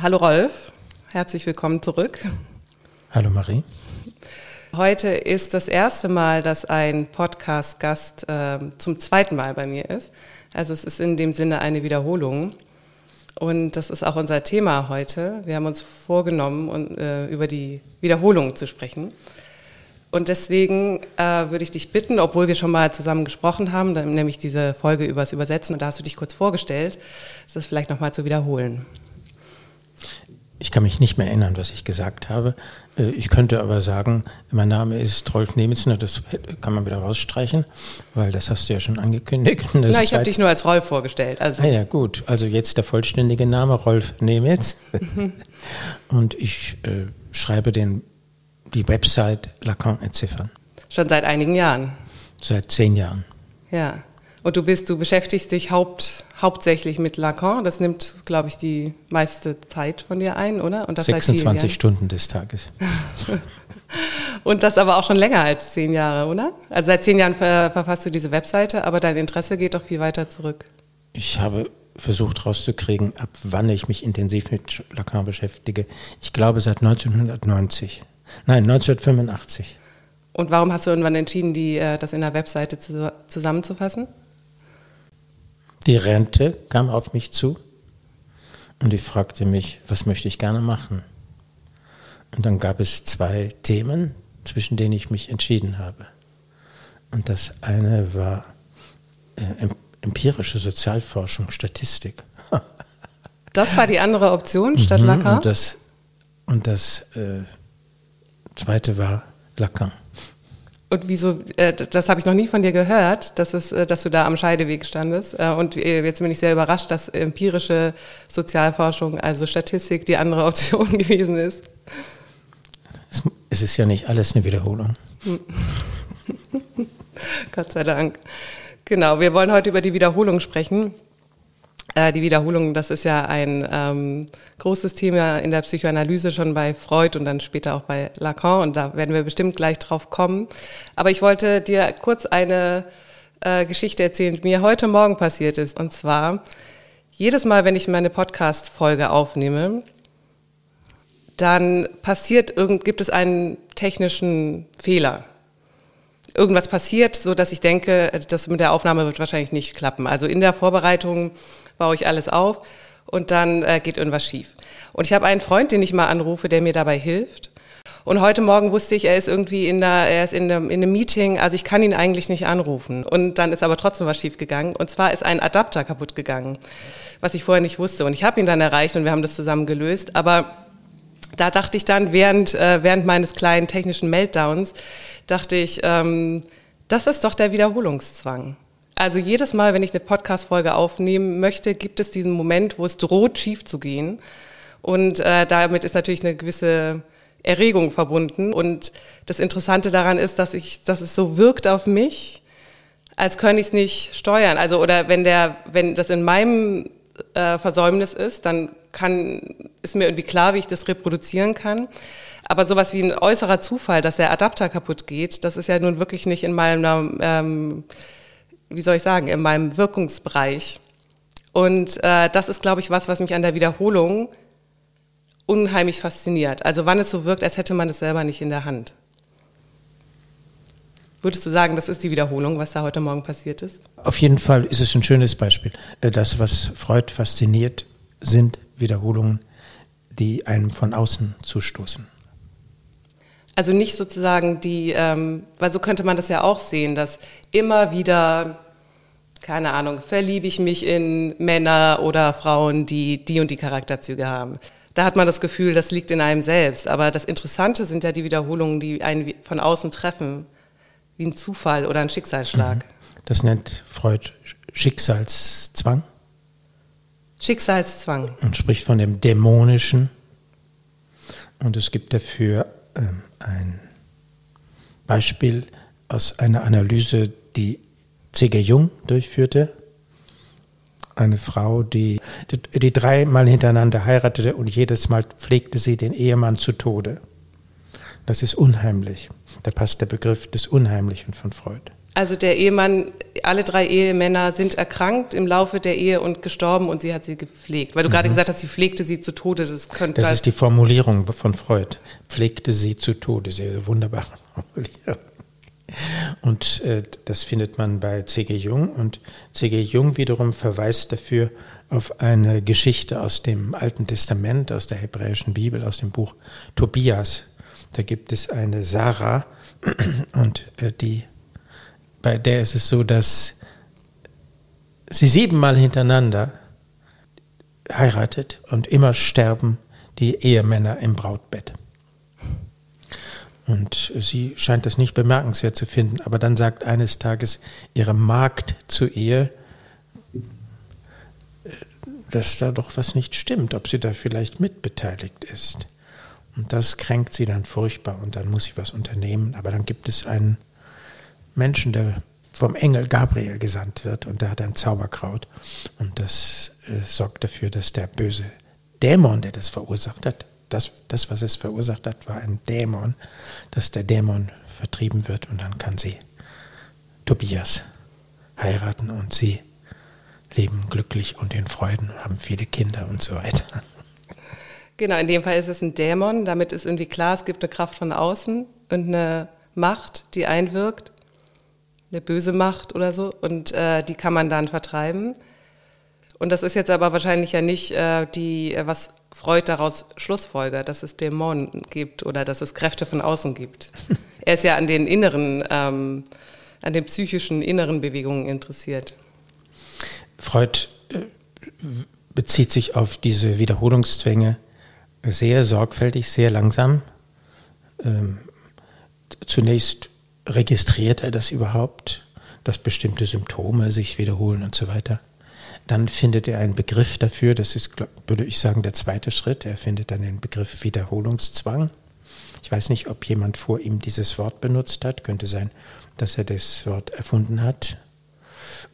Hallo Rolf, herzlich willkommen zurück. Hallo Marie. Heute ist das erste Mal, dass ein Podcast-Gast äh, zum zweiten Mal bei mir ist. Also es ist in dem Sinne eine Wiederholung. Und das ist auch unser Thema heute. Wir haben uns vorgenommen, um, äh, über die Wiederholung zu sprechen. Und deswegen äh, würde ich dich bitten, obwohl wir schon mal zusammen gesprochen haben, nämlich diese Folge über das Übersetzen, und da hast du dich kurz vorgestellt, das vielleicht nochmal zu wiederholen. Ich kann mich nicht mehr erinnern, was ich gesagt habe. Äh, ich könnte aber sagen, mein Name ist Rolf Nemitzner, das kann man wieder rausstreichen, weil das hast du ja schon angekündigt. Das Na, ich habe dich nur als Rolf vorgestellt. Also. Ah ja, gut. Also jetzt der vollständige Name, Rolf Nemitz. Und ich äh, schreibe den die Website Lacan entziffern. Schon seit einigen Jahren? Seit zehn Jahren. Ja. Und du bist, du beschäftigst dich haupt, hauptsächlich mit Lacan. Das nimmt, glaube ich, die meiste Zeit von dir ein, oder? Und das 26 Stunden des Tages. Und das aber auch schon länger als zehn Jahre, oder? Also seit zehn Jahren ver verfasst du diese Webseite, aber dein Interesse geht doch viel weiter zurück. Ich habe versucht rauszukriegen, ab wann ich mich intensiv mit Lacan beschäftige. Ich glaube seit 1990. Nein, 1985. Und warum hast du irgendwann entschieden, die, äh, das in der Webseite zu, zusammenzufassen? Die Rente kam auf mich zu und die fragte mich, was möchte ich gerne machen? Und dann gab es zwei Themen, zwischen denen ich mich entschieden habe. Und das eine war äh, empirische Sozialforschung, Statistik. das war die andere Option statt mhm, Lacan? Und das, und das äh, zweite war Lacan. Und wieso, äh, das habe ich noch nie von dir gehört, dass, es, äh, dass du da am Scheideweg standest. Äh, und jetzt bin ich sehr überrascht, dass empirische Sozialforschung, also Statistik, die andere Option gewesen ist. Es ist ja nicht alles eine Wiederholung. Gott sei Dank. Genau, wir wollen heute über die Wiederholung sprechen. Äh, die Wiederholung, das ist ja ein ähm, großes Thema in der Psychoanalyse schon bei Freud und dann später auch bei Lacan und da werden wir bestimmt gleich drauf kommen. Aber ich wollte dir kurz eine äh, Geschichte erzählen, die mir heute Morgen passiert ist. Und zwar, jedes Mal, wenn ich meine Podcast-Folge aufnehme, dann passiert irgend, gibt es einen technischen Fehler irgendwas passiert, so dass ich denke, das mit der Aufnahme wird wahrscheinlich nicht klappen. Also in der Vorbereitung baue ich alles auf und dann äh, geht irgendwas schief. Und ich habe einen Freund, den ich mal anrufe, der mir dabei hilft. Und heute Morgen wusste ich, er ist irgendwie in der, er ist in einem, in einem Meeting, also ich kann ihn eigentlich nicht anrufen. Und dann ist aber trotzdem was schief gegangen. Und zwar ist ein Adapter kaputt gegangen, was ich vorher nicht wusste. Und ich habe ihn dann erreicht und wir haben das zusammen gelöst. Aber da dachte ich dann während, äh, während meines kleinen technischen Meltdowns, dachte ich, ähm, das ist doch der Wiederholungszwang. Also jedes Mal, wenn ich eine Podcast-Folge aufnehmen möchte, gibt es diesen Moment, wo es droht, schief zu gehen. Und äh, damit ist natürlich eine gewisse Erregung verbunden. Und das Interessante daran ist, dass ich, dass es so wirkt auf mich, als könnte ich es nicht steuern. Also oder wenn der, wenn das in meinem äh, Versäumnis ist, dann kann, ist mir irgendwie klar, wie ich das reproduzieren kann. Aber sowas wie ein äußerer Zufall, dass der Adapter kaputt geht, das ist ja nun wirklich nicht in meinem ähm, wie soll ich sagen, in meinem Wirkungsbereich. Und äh, das ist, glaube ich, was, was mich an der Wiederholung unheimlich fasziniert. Also wann es so wirkt, als hätte man es selber nicht in der Hand. Würdest du sagen, das ist die Wiederholung, was da heute Morgen passiert ist? Auf jeden Fall ist es ein schönes Beispiel. Äh, das, was Freud fasziniert, sind Wiederholungen, die einem von außen zustoßen. Also nicht sozusagen die, ähm, weil so könnte man das ja auch sehen, dass immer wieder, keine Ahnung, verliebe ich mich in Männer oder Frauen, die die und die Charakterzüge haben. Da hat man das Gefühl, das liegt in einem selbst. Aber das Interessante sind ja die Wiederholungen, die einen von außen treffen, wie ein Zufall oder ein Schicksalsschlag. Mhm. Das nennt Freud Schicksalszwang. Schicksalszwang. Und spricht von dem Dämonischen. Und es gibt dafür ähm, ein Beispiel aus einer Analyse, die C.G. Jung durchführte. Eine Frau, die, die, die dreimal hintereinander heiratete und jedes Mal pflegte sie den Ehemann zu Tode. Das ist unheimlich. Da passt der Begriff des Unheimlichen von Freud. Also der Ehemann alle drei Ehemänner sind erkrankt im Laufe der Ehe und gestorben und sie hat sie gepflegt. Weil du mhm. gerade gesagt hast, sie pflegte sie zu Tode. Das könnte. Das ist die Formulierung von Freud. Pflegte sie zu Tode. Sehr wunderbare Formulierung. Und äh, das findet man bei C.G. Jung. Und C.G. Jung wiederum verweist dafür auf eine Geschichte aus dem Alten Testament, aus der hebräischen Bibel, aus dem Buch Tobias. Da gibt es eine Sarah und äh, die, bei der ist es so, dass sie siebenmal hintereinander heiratet und immer sterben die Ehemänner im Brautbett. Und sie scheint das nicht bemerkenswert zu finden, aber dann sagt eines Tages ihre Magd zu ihr, dass da doch was nicht stimmt, ob sie da vielleicht mitbeteiligt ist. Und das kränkt sie dann furchtbar und dann muss sie was unternehmen. Aber dann gibt es einen Menschen, der vom Engel Gabriel gesandt wird und der hat ein Zauberkraut und das äh, sorgt dafür, dass der böse Dämon, der das verursacht hat, das, das, was es verursacht hat, war ein Dämon, dass der Dämon vertrieben wird und dann kann sie Tobias heiraten und sie leben glücklich und in Freuden, haben viele Kinder und so weiter. Genau, in dem Fall ist es ein Dämon. Damit ist irgendwie klar, es gibt eine Kraft von außen und eine Macht, die einwirkt, eine böse Macht oder so, und äh, die kann man dann vertreiben. Und das ist jetzt aber wahrscheinlich ja nicht äh, die, äh, was Freud daraus schlussfolgert, dass es Dämonen gibt oder dass es Kräfte von außen gibt. er ist ja an den inneren, ähm, an den psychischen inneren Bewegungen interessiert. Freud äh, bezieht sich auf diese Wiederholungszwänge sehr sorgfältig, sehr langsam. Ähm, zunächst registriert er das überhaupt, dass bestimmte Symptome sich wiederholen und so weiter. Dann findet er einen Begriff dafür, das ist, würde ich sagen, der zweite Schritt. Er findet dann den Begriff Wiederholungszwang. Ich weiß nicht, ob jemand vor ihm dieses Wort benutzt hat. Könnte sein, dass er das Wort erfunden hat.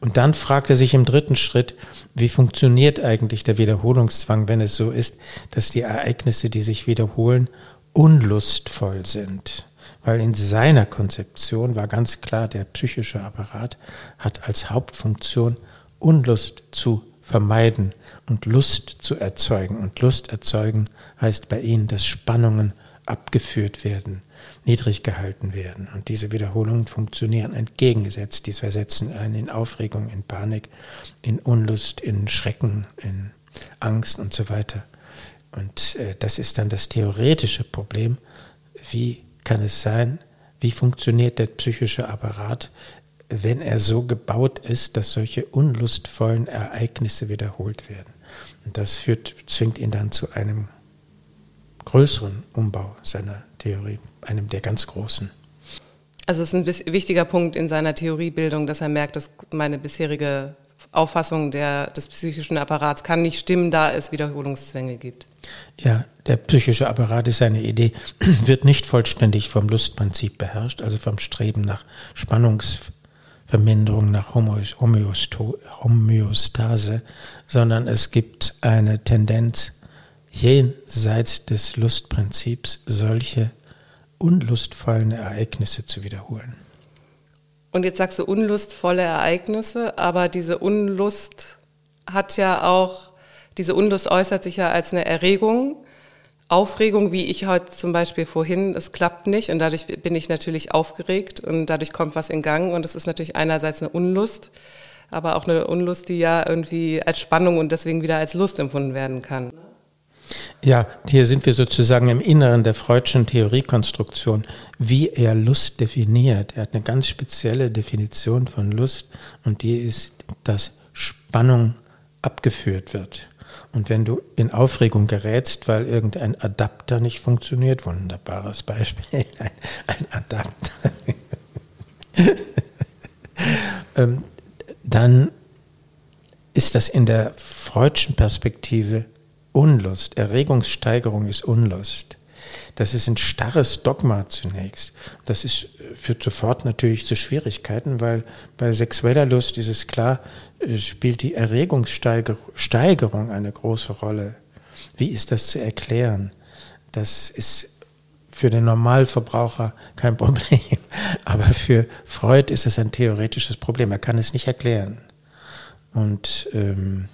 Und dann fragt er sich im dritten Schritt, wie funktioniert eigentlich der Wiederholungszwang, wenn es so ist, dass die Ereignisse, die sich wiederholen, unlustvoll sind. Weil in seiner Konzeption war ganz klar, der psychische Apparat hat als Hauptfunktion Unlust zu vermeiden und Lust zu erzeugen. Und Lust erzeugen heißt bei ihnen, dass Spannungen abgeführt werden, niedrig gehalten werden. Und diese Wiederholungen funktionieren entgegengesetzt. Dies versetzen einen in Aufregung, in Panik, in Unlust, in Schrecken, in Angst und so weiter. Und äh, das ist dann das theoretische Problem. Wie kann es sein, wie funktioniert der psychische Apparat, wenn er so gebaut ist, dass solche unlustvollen Ereignisse wiederholt werden. Und das führt, zwingt ihn dann zu einem größeren Umbau seiner Theorie, einem der ganz großen. Also es ist ein wichtiger Punkt in seiner Theoriebildung, dass er merkt, dass meine bisherige Auffassung der, des psychischen Apparats kann nicht stimmen, da es Wiederholungszwänge gibt. Ja, der psychische Apparat ist eine Idee, wird nicht vollständig vom Lustprinzip beherrscht, also vom Streben nach Spannungs Verminderung nach Homöostase, sondern es gibt eine Tendenz, jenseits des Lustprinzips solche unlustvollen Ereignisse zu wiederholen. Und jetzt sagst du unlustvolle Ereignisse, aber diese Unlust hat ja auch, diese Unlust äußert sich ja als eine Erregung Aufregung, wie ich heute zum Beispiel vorhin, es klappt nicht und dadurch bin ich natürlich aufgeregt und dadurch kommt was in Gang und es ist natürlich einerseits eine Unlust, aber auch eine Unlust, die ja irgendwie als Spannung und deswegen wieder als Lust empfunden werden kann. Ja, hier sind wir sozusagen im Inneren der Freudschen Theoriekonstruktion, wie er Lust definiert. Er hat eine ganz spezielle Definition von Lust und die ist, dass Spannung abgeführt wird. Und wenn du in Aufregung gerätst, weil irgendein Adapter nicht funktioniert, wunderbares Beispiel, ein, ein Adapter, ähm, dann ist das in der freudschen Perspektive Unlust. Erregungssteigerung ist Unlust. Das ist ein starres Dogma zunächst. Das ist, führt sofort natürlich zu Schwierigkeiten, weil bei sexueller Lust ist es klar, äh, spielt die Erregungssteigerung eine große Rolle. Wie ist das zu erklären? Das ist für den Normalverbraucher kein Problem. Aber für Freud ist es ein theoretisches Problem. Er kann es nicht erklären. Und ähm,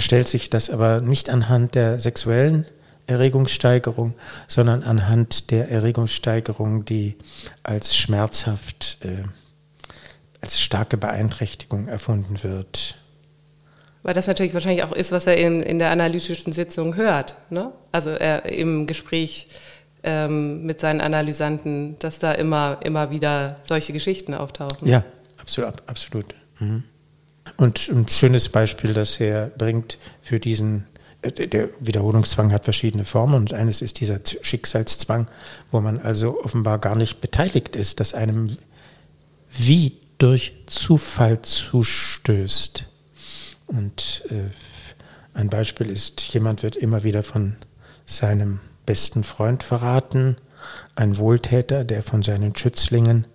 stellt sich das aber nicht anhand der sexuellen Erregungssteigerung, sondern anhand der Erregungssteigerung, die als schmerzhaft, äh, als starke Beeinträchtigung erfunden wird. Weil das natürlich wahrscheinlich auch ist, was er in, in der analytischen Sitzung hört. Ne? Also er im Gespräch ähm, mit seinen Analysanten, dass da immer, immer wieder solche Geschichten auftauchen. Ja, absolut. absolut. Mhm. Und ein schönes Beispiel, das er bringt für diesen, äh, der Wiederholungszwang hat verschiedene Formen und eines ist dieser Schicksalszwang, wo man also offenbar gar nicht beteiligt ist, dass einem wie durch Zufall zustößt. Und äh, ein Beispiel ist, jemand wird immer wieder von seinem besten Freund verraten, ein Wohltäter, der von seinen Schützlingen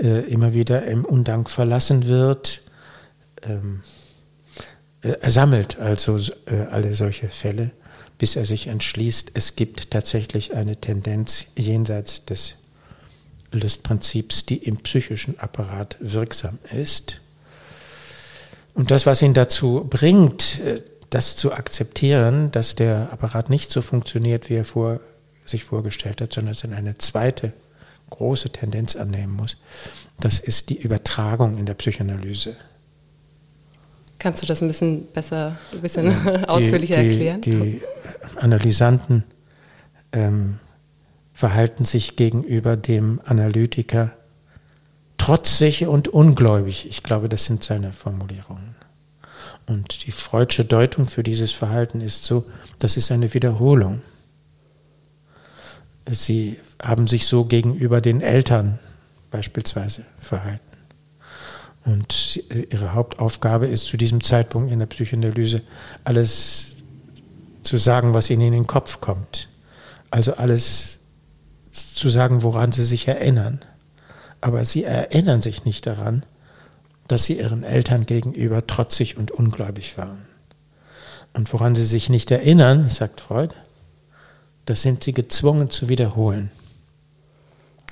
äh, immer wieder im Undank verlassen wird. Ähm, er sammelt also äh, alle solche Fälle, bis er sich entschließt, es gibt tatsächlich eine Tendenz jenseits des Lustprinzips, die im psychischen Apparat wirksam ist. Und das, was ihn dazu bringt, äh, das zu akzeptieren, dass der Apparat nicht so funktioniert, wie er vor, sich vorgestellt hat, sondern es in eine zweite große Tendenz annehmen muss, das ist die Übertragung in der Psychoanalyse. Kannst du das ein bisschen besser, ein bisschen die, ausführlicher die, erklären? Die Analysanten ähm, verhalten sich gegenüber dem Analytiker trotzig und ungläubig. Ich glaube, das sind seine Formulierungen. Und die freudsche Deutung für dieses Verhalten ist so, das ist eine Wiederholung. Sie haben sich so gegenüber den Eltern beispielsweise verhalten. Und ihre Hauptaufgabe ist zu diesem Zeitpunkt in der Psychoanalyse alles zu sagen, was ihnen in den Kopf kommt. Also alles zu sagen, woran sie sich erinnern aber sie erinnern sich nicht daran, dass sie ihren Eltern gegenüber trotzig und ungläubig waren. Und woran sie sich nicht erinnern, sagt Freud, das sind sie gezwungen zu wiederholen.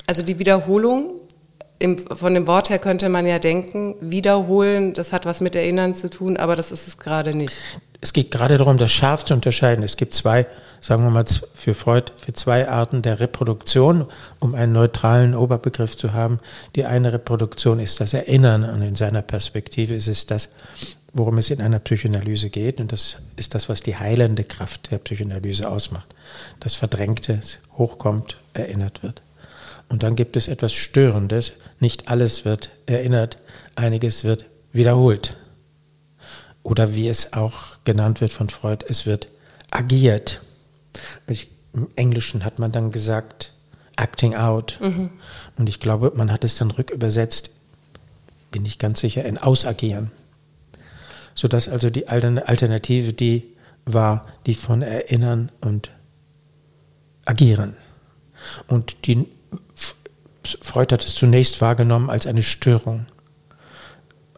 Also die Wiederholung, im, von dem Wort her könnte man ja denken, wiederholen, das hat was mit Erinnern zu tun, aber das ist es gerade nicht. Es geht gerade darum, das scharf zu unterscheiden. Es gibt zwei sagen wir mal für Freud, für zwei Arten der Reproduktion, um einen neutralen Oberbegriff zu haben. Die eine Reproduktion ist das Erinnern und in seiner Perspektive ist es das, worum es in einer Psychoanalyse geht. Und das ist das, was die heilende Kraft der Psychoanalyse ausmacht. Das Verdrängte hochkommt, erinnert wird. Und dann gibt es etwas Störendes. Nicht alles wird erinnert, einiges wird wiederholt. Oder wie es auch genannt wird von Freud, es wird agiert. Ich, Im Englischen hat man dann gesagt, acting out. Mhm. Und ich glaube, man hat es dann rückübersetzt, bin ich ganz sicher, in ausagieren. Sodass also die Alternative die war, die von erinnern und agieren. Und die Freud hat es zunächst wahrgenommen als eine Störung.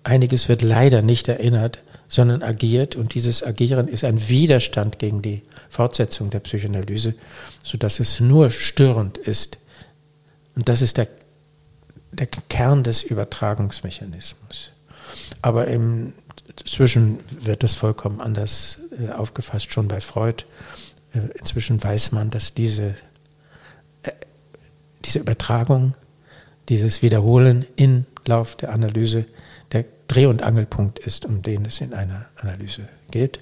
Einiges wird leider nicht erinnert, sondern agiert und dieses Agieren ist ein Widerstand gegen die Fortsetzung der Psychoanalyse, sodass es nur störend ist. Und das ist der, der Kern des Übertragungsmechanismus. Aber inzwischen wird das vollkommen anders äh, aufgefasst, schon bei Freud. Äh, inzwischen weiß man, dass diese, diese Übertragung, dieses Wiederholen im Lauf der Analyse der Dreh- und Angelpunkt ist, um den es in einer Analyse geht.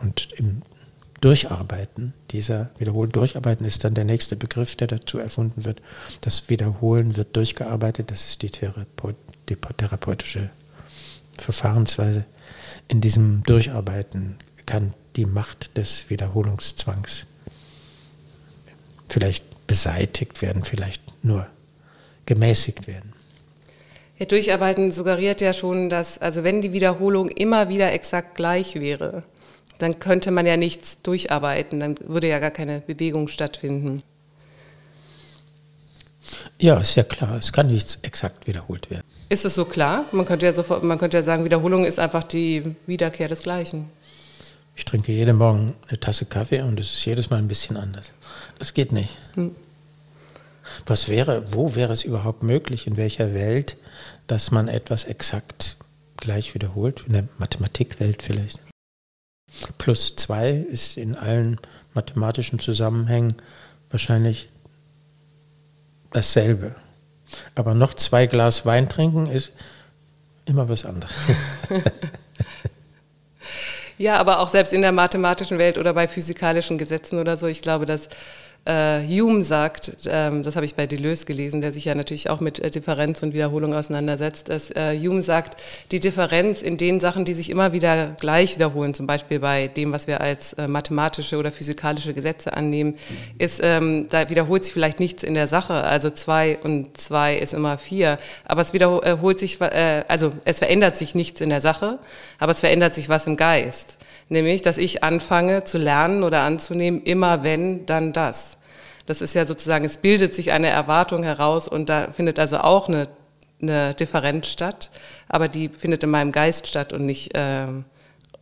Und im Durcharbeiten dieser Wiederholen, Durcharbeiten ist dann der nächste Begriff, der dazu erfunden wird. Das Wiederholen wird durchgearbeitet, das ist die, Therapeut, die therapeutische Verfahrensweise. In diesem Durcharbeiten kann die Macht des Wiederholungszwangs vielleicht beseitigt werden, vielleicht nur gemäßigt werden. Ja, Durcharbeiten suggeriert ja schon, dass, also wenn die Wiederholung immer wieder exakt gleich wäre, dann könnte man ja nichts durcharbeiten, dann würde ja gar keine Bewegung stattfinden. Ja, ist ja klar, es kann nichts exakt wiederholt werden. Ist es so klar? Man könnte ja sofort, man könnte ja sagen, Wiederholung ist einfach die Wiederkehr des Gleichen. Ich trinke jeden Morgen eine Tasse Kaffee und es ist jedes Mal ein bisschen anders. Das geht nicht. Hm. Was wäre, wo wäre es überhaupt möglich, in welcher Welt, dass man etwas exakt gleich wiederholt? In der Mathematikwelt vielleicht. Plus zwei ist in allen mathematischen Zusammenhängen wahrscheinlich dasselbe. Aber noch zwei Glas Wein trinken ist immer was anderes. ja, aber auch selbst in der mathematischen Welt oder bei physikalischen Gesetzen oder so, ich glaube, dass äh, Hume sagt, ähm, das habe ich bei Deleuze gelesen, der sich ja natürlich auch mit äh, Differenz und Wiederholung auseinandersetzt, dass äh, Hume sagt, die Differenz in den Sachen, die sich immer wieder gleich wiederholen, zum Beispiel bei dem, was wir als äh, mathematische oder physikalische Gesetze annehmen, ist, ähm, da wiederholt sich vielleicht nichts in der Sache. Also zwei und zwei ist immer vier, aber es wiederholt sich, äh, also es verändert sich nichts in der Sache, aber es verändert sich was im Geist. Nämlich, dass ich anfange zu lernen oder anzunehmen, immer wenn, dann das. Das ist ja sozusagen, es bildet sich eine Erwartung heraus und da findet also auch eine, eine Differenz statt, aber die findet in meinem Geist statt und nicht, äh,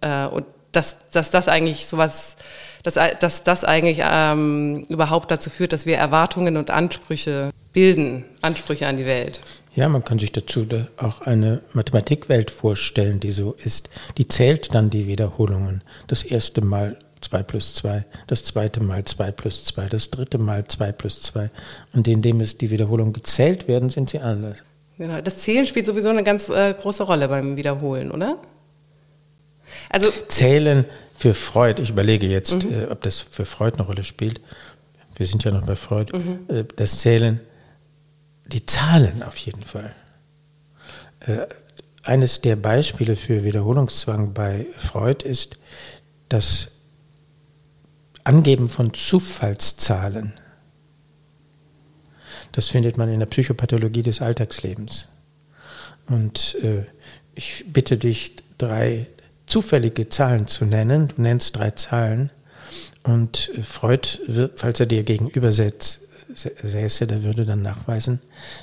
äh, und dass, dass das eigentlich sowas, dass, dass das eigentlich ähm, überhaupt dazu führt, dass wir Erwartungen und Ansprüche bilden, Ansprüche an die Welt. Ja, man kann sich dazu auch eine Mathematikwelt vorstellen, die so ist. Die zählt dann die Wiederholungen. Das erste Mal 2 plus 2, das zweite Mal 2 plus 2, das dritte Mal 2 plus 2. Und indem es die Wiederholungen gezählt werden, sind sie anders. Genau. Das Zählen spielt sowieso eine ganz äh, große Rolle beim Wiederholen, oder? Also Zählen für Freud, ich überlege jetzt, mhm. äh, ob das für Freud eine Rolle spielt. Wir sind ja noch bei Freud. Mhm. Äh, das Zählen die Zahlen auf jeden Fall. Äh, eines der Beispiele für Wiederholungszwang bei Freud ist das Angeben von Zufallszahlen. Das findet man in der Psychopathologie des Alltagslebens. Und äh, ich bitte dich, drei zufällige Zahlen zu nennen. Du nennst drei Zahlen. Und Freud, wird, falls er dir gegenüber säße, der würde dann nachweisen,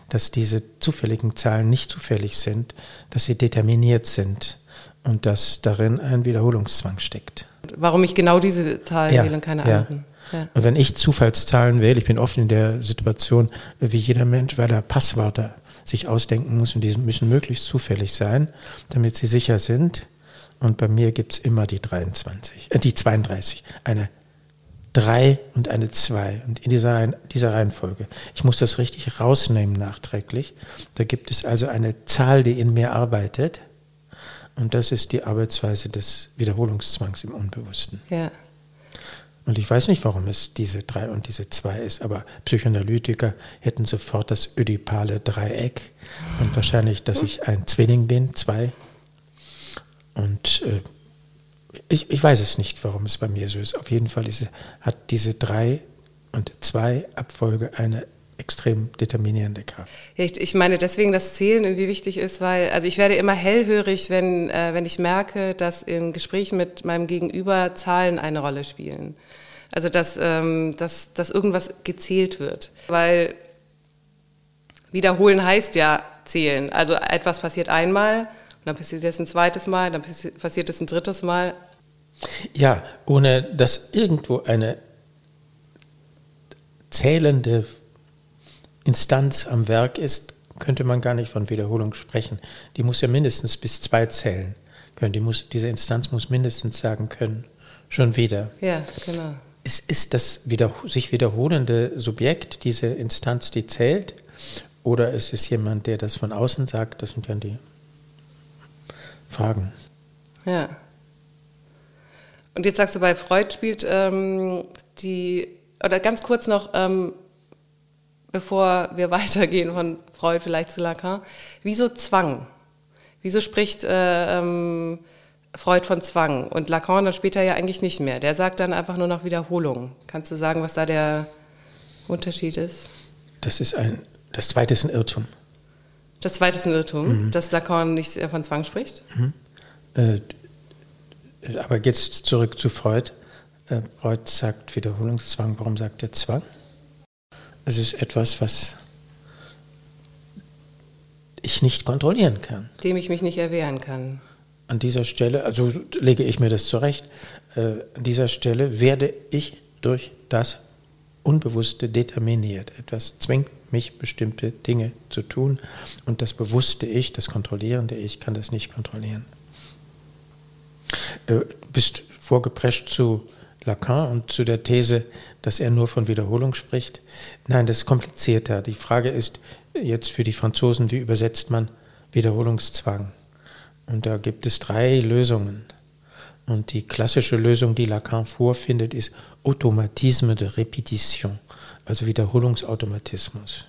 dass diese zufälligen Zahlen nicht zufällig sind, dass sie determiniert sind und dass darin ein Wiederholungszwang steckt. Warum ich genau diese Zahlen ja, wähle und keine ja. anderen. Ja. Und wenn ich Zufallszahlen wähle, ich bin oft in der Situation, wie jeder Mensch, weil er Passwörter sich ausdenken muss und die müssen möglichst zufällig sein, damit sie sicher sind. Und bei mir gibt es immer die 23, äh, die 32. Eine drei und eine zwei und in dieser, dieser Reihenfolge. Ich muss das richtig rausnehmen nachträglich. Da gibt es also eine Zahl, die in mir arbeitet und das ist die Arbeitsweise des Wiederholungszwangs im Unbewussten. Ja. Und ich weiß nicht, warum es diese drei und diese zwei ist, aber Psychoanalytiker hätten sofort das ödipale Dreieck und wahrscheinlich, dass ich ein Zwilling bin, zwei. Und äh, ich, ich weiß es nicht, warum es bei mir so ist. Auf jeden Fall ist, hat diese drei und zwei Abfolge eine extrem determinierende Kraft. Ich, ich meine deswegen, dass Zählen irgendwie wichtig ist, weil also ich werde immer hellhörig, wenn, äh, wenn ich merke, dass in Gesprächen mit meinem Gegenüber Zahlen eine Rolle spielen. Also dass, ähm, dass, dass irgendwas gezählt wird. Weil wiederholen heißt ja zählen. Also etwas passiert einmal dann passiert es ein zweites Mal, dann passiert es ein drittes Mal. Ja, ohne dass irgendwo eine zählende Instanz am Werk ist, könnte man gar nicht von Wiederholung sprechen. Die muss ja mindestens bis zwei zählen können. Die muss, diese Instanz muss mindestens sagen können, schon wieder. Ja, genau. Ist, ist das wieder, sich wiederholende Subjekt diese Instanz, die zählt? Oder ist es jemand, der das von außen sagt? Das sind ja die Fragen. Ja. Und jetzt sagst du, bei Freud spielt ähm, die, oder ganz kurz noch, ähm, bevor wir weitergehen von Freud vielleicht zu Lacan, wieso Zwang? Wieso spricht äh, ähm, Freud von Zwang und Lacan dann später ja eigentlich nicht mehr? Der sagt dann einfach nur noch Wiederholung. Kannst du sagen, was da der Unterschied ist? Das ist ein, das zweite ist ein Irrtum. Das zweite ist ein Irrtum, mhm. dass Lacan nicht von Zwang spricht? Mhm. Äh, aber jetzt zurück zu Freud. Äh, Freud sagt Wiederholungszwang. Warum sagt er Zwang? Es ist etwas, was ich nicht kontrollieren kann. Dem ich mich nicht erwehren kann. An dieser Stelle, also lege ich mir das zurecht, äh, an dieser Stelle werde ich durch das Unbewusste determiniert. Etwas zwingt mich, bestimmte Dinge zu tun und das bewusste Ich, das kontrollierende Ich kann das nicht kontrollieren. Du äh, bist vorgeprescht zu Lacan und zu der These, dass er nur von Wiederholung spricht. Nein, das ist komplizierter. Die Frage ist jetzt für die Franzosen, wie übersetzt man Wiederholungszwang? Und da gibt es drei Lösungen. Und die klassische Lösung, die Lacan vorfindet, ist Automatisme de Repetition, also Wiederholungsautomatismus.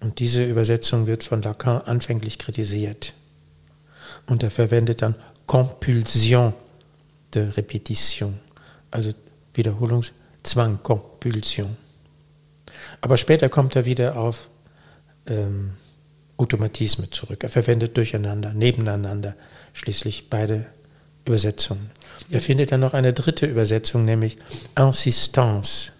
Und diese Übersetzung wird von Lacan anfänglich kritisiert. Und er verwendet dann Compulsion de Repetition, also Wiederholungszwang, Compulsion. Aber später kommt er wieder auf ähm, Automatisme zurück. Er verwendet durcheinander, nebeneinander schließlich beide Übersetzungen. Er findet dann noch eine dritte Übersetzung, nämlich Insistance,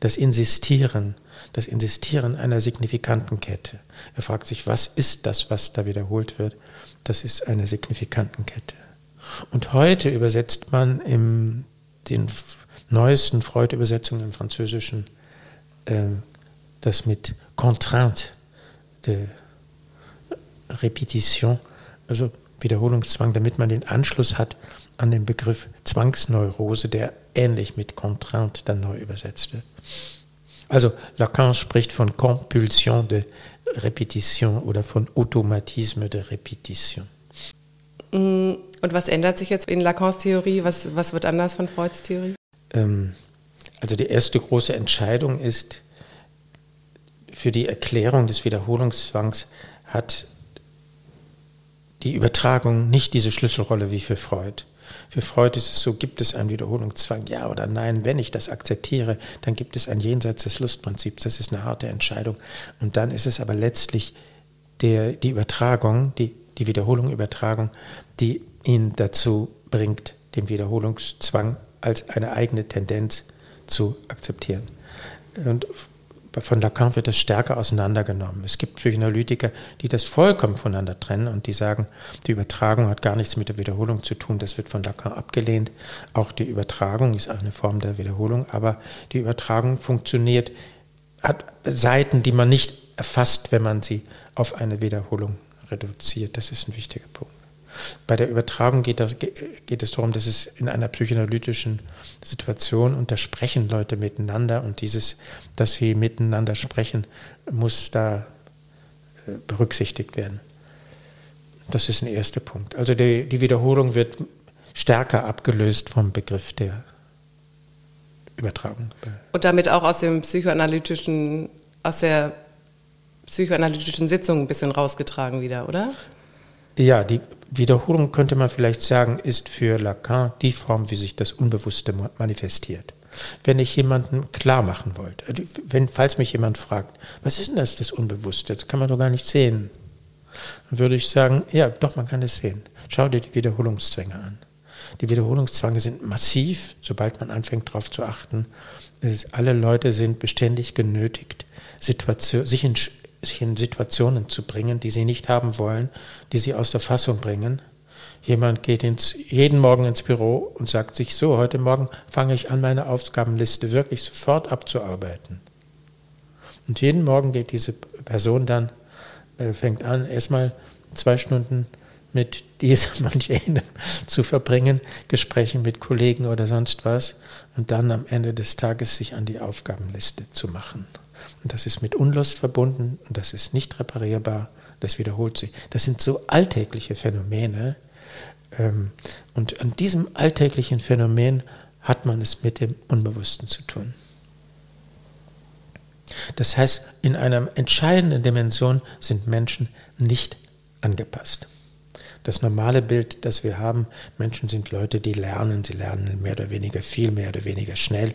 das Insistieren, das Insistieren einer signifikanten Kette. Er fragt sich, was ist das, was da wiederholt wird? Das ist eine signifikanten Kette. Und heute übersetzt man in den neuesten Freud-Übersetzungen im Französischen äh, das mit Contrainte de Repetition, also Wiederholungszwang, damit man den Anschluss hat an den Begriff Zwangsneurose, der ähnlich mit Contrainte dann neu übersetzt wird. Also Lacan spricht von Compulsion de Repetition oder von Automatisme de Repetition. Mm, und was ändert sich jetzt in Lacans Theorie? Was, was wird anders von Freuds Theorie? Ähm, also die erste große Entscheidung ist, für die Erklärung des Wiederholungszwangs hat die Übertragung nicht diese Schlüsselrolle wie für Freud. Für Freud ist es so, gibt es einen Wiederholungszwang, ja oder nein. Wenn ich das akzeptiere, dann gibt es ein Jenseits des Lustprinzips. Das ist eine harte Entscheidung. Und dann ist es aber letztlich der, die Übertragung, die, die Wiederholung, die ihn dazu bringt, den Wiederholungszwang als eine eigene Tendenz zu akzeptieren. Und von Lacan wird das stärker auseinandergenommen. Es gibt Psychoanalytiker, die das vollkommen voneinander trennen und die sagen, die Übertragung hat gar nichts mit der Wiederholung zu tun. Das wird von Lacan abgelehnt. Auch die Übertragung ist eine Form der Wiederholung, aber die Übertragung funktioniert, hat Seiten, die man nicht erfasst, wenn man sie auf eine Wiederholung reduziert. Das ist ein wichtiger Punkt. Bei der Übertragung geht, das, geht, es darum, dass es in einer psychoanalytischen Situation und da sprechen Leute miteinander und dieses, dass sie miteinander sprechen, muss da äh, berücksichtigt werden. Das ist ein erster Punkt. Also die, die Wiederholung wird stärker abgelöst vom Begriff der Übertragung. Und damit auch aus dem psychoanalytischen, aus der psychoanalytischen Sitzung ein bisschen rausgetragen wieder, oder? Ja, die Wiederholung könnte man vielleicht sagen, ist für Lacan die Form, wie sich das Unbewusste manifestiert. Wenn ich jemanden klar machen wollte, also wenn, falls mich jemand fragt, was ist denn das, das Unbewusste? Das kann man doch gar nicht sehen. Dann würde ich sagen, ja, doch, man kann es sehen. Schau dir die Wiederholungszwänge an. Die Wiederholungszwänge sind massiv, sobald man anfängt darauf zu achten. Alle Leute sind beständig genötigt, Situation, sich in sich in Situationen zu bringen, die sie nicht haben wollen, die sie aus der Fassung bringen. Jemand geht ins, jeden Morgen ins Büro und sagt sich so, heute Morgen fange ich an, meine Aufgabenliste wirklich sofort abzuarbeiten. Und jeden Morgen geht diese Person dann, äh, fängt an, erstmal zwei Stunden mit diesem und jenem zu verbringen, Gesprächen mit Kollegen oder sonst was und dann am Ende des Tages sich an die Aufgabenliste zu machen. Das ist mit Unlust verbunden und das ist nicht reparierbar, das wiederholt sich. Das sind so alltägliche Phänomene. Ähm, und an diesem alltäglichen Phänomen hat man es mit dem Unbewussten zu tun. Das heißt, in einer entscheidenden Dimension sind Menschen nicht angepasst. Das normale Bild, das wir haben, Menschen sind Leute, die lernen, sie lernen mehr oder weniger viel, mehr oder weniger schnell.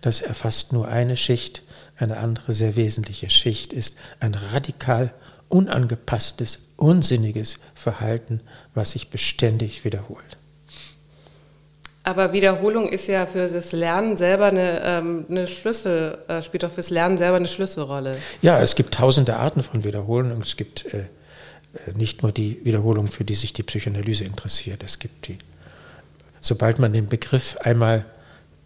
Das erfasst nur eine Schicht eine andere sehr wesentliche Schicht ist ein radikal unangepasstes, unsinniges Verhalten, was sich beständig wiederholt. Aber Wiederholung ist ja für das Lernen selber eine, ähm, eine Schlüssel, äh, spielt auch fürs Lernen selber eine Schlüsselrolle. Ja, es gibt tausende Arten von Wiederholung. Es gibt äh, äh, nicht nur die Wiederholung, für die sich die Psychoanalyse interessiert. Es gibt die, sobald man den Begriff einmal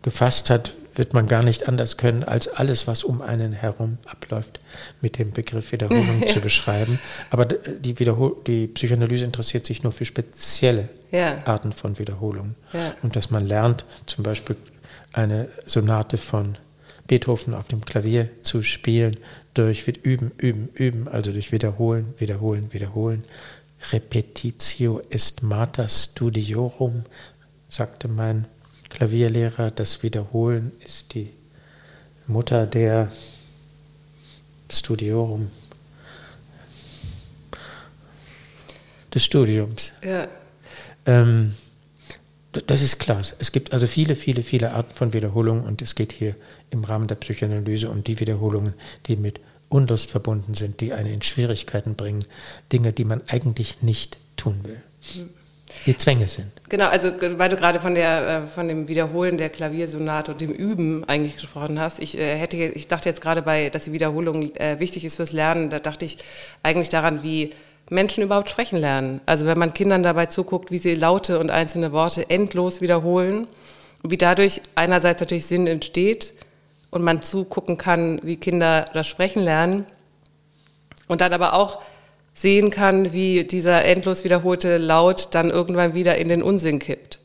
gefasst hat, wird man gar nicht anders können, als alles, was um einen herum abläuft, mit dem Begriff Wiederholung zu beschreiben. Aber die, Wiederhol die Psychoanalyse interessiert sich nur für spezielle ja. Arten von Wiederholung. Ja. Und dass man lernt, zum Beispiel eine Sonate von Beethoven auf dem Klavier zu spielen, durch Üben, Üben, Üben, also durch Wiederholen, Wiederholen, Wiederholen. Repetitio est mater studiorum, sagte mein Klavierlehrer, das Wiederholen ist die Mutter der Studiorum, des Studiums. Ja. Ähm, das ist klar. Es gibt also viele, viele, viele Arten von Wiederholungen und es geht hier im Rahmen der Psychoanalyse um die Wiederholungen, die mit Unlust verbunden sind, die einen in Schwierigkeiten bringen, Dinge, die man eigentlich nicht tun will. Mhm die Zwänge sind. Genau, also weil du gerade von der äh, von dem Wiederholen der Klaviersonate und dem Üben eigentlich gesprochen hast. Ich äh, hätte, ich dachte jetzt gerade bei, dass die Wiederholung äh, wichtig ist fürs Lernen. Da dachte ich eigentlich daran, wie Menschen überhaupt sprechen lernen. Also wenn man Kindern dabei zuguckt, wie sie Laute und einzelne Worte endlos wiederholen, wie dadurch einerseits natürlich Sinn entsteht und man zugucken kann, wie Kinder das Sprechen lernen und dann aber auch sehen kann, wie dieser endlos wiederholte Laut dann irgendwann wieder in den Unsinn kippt.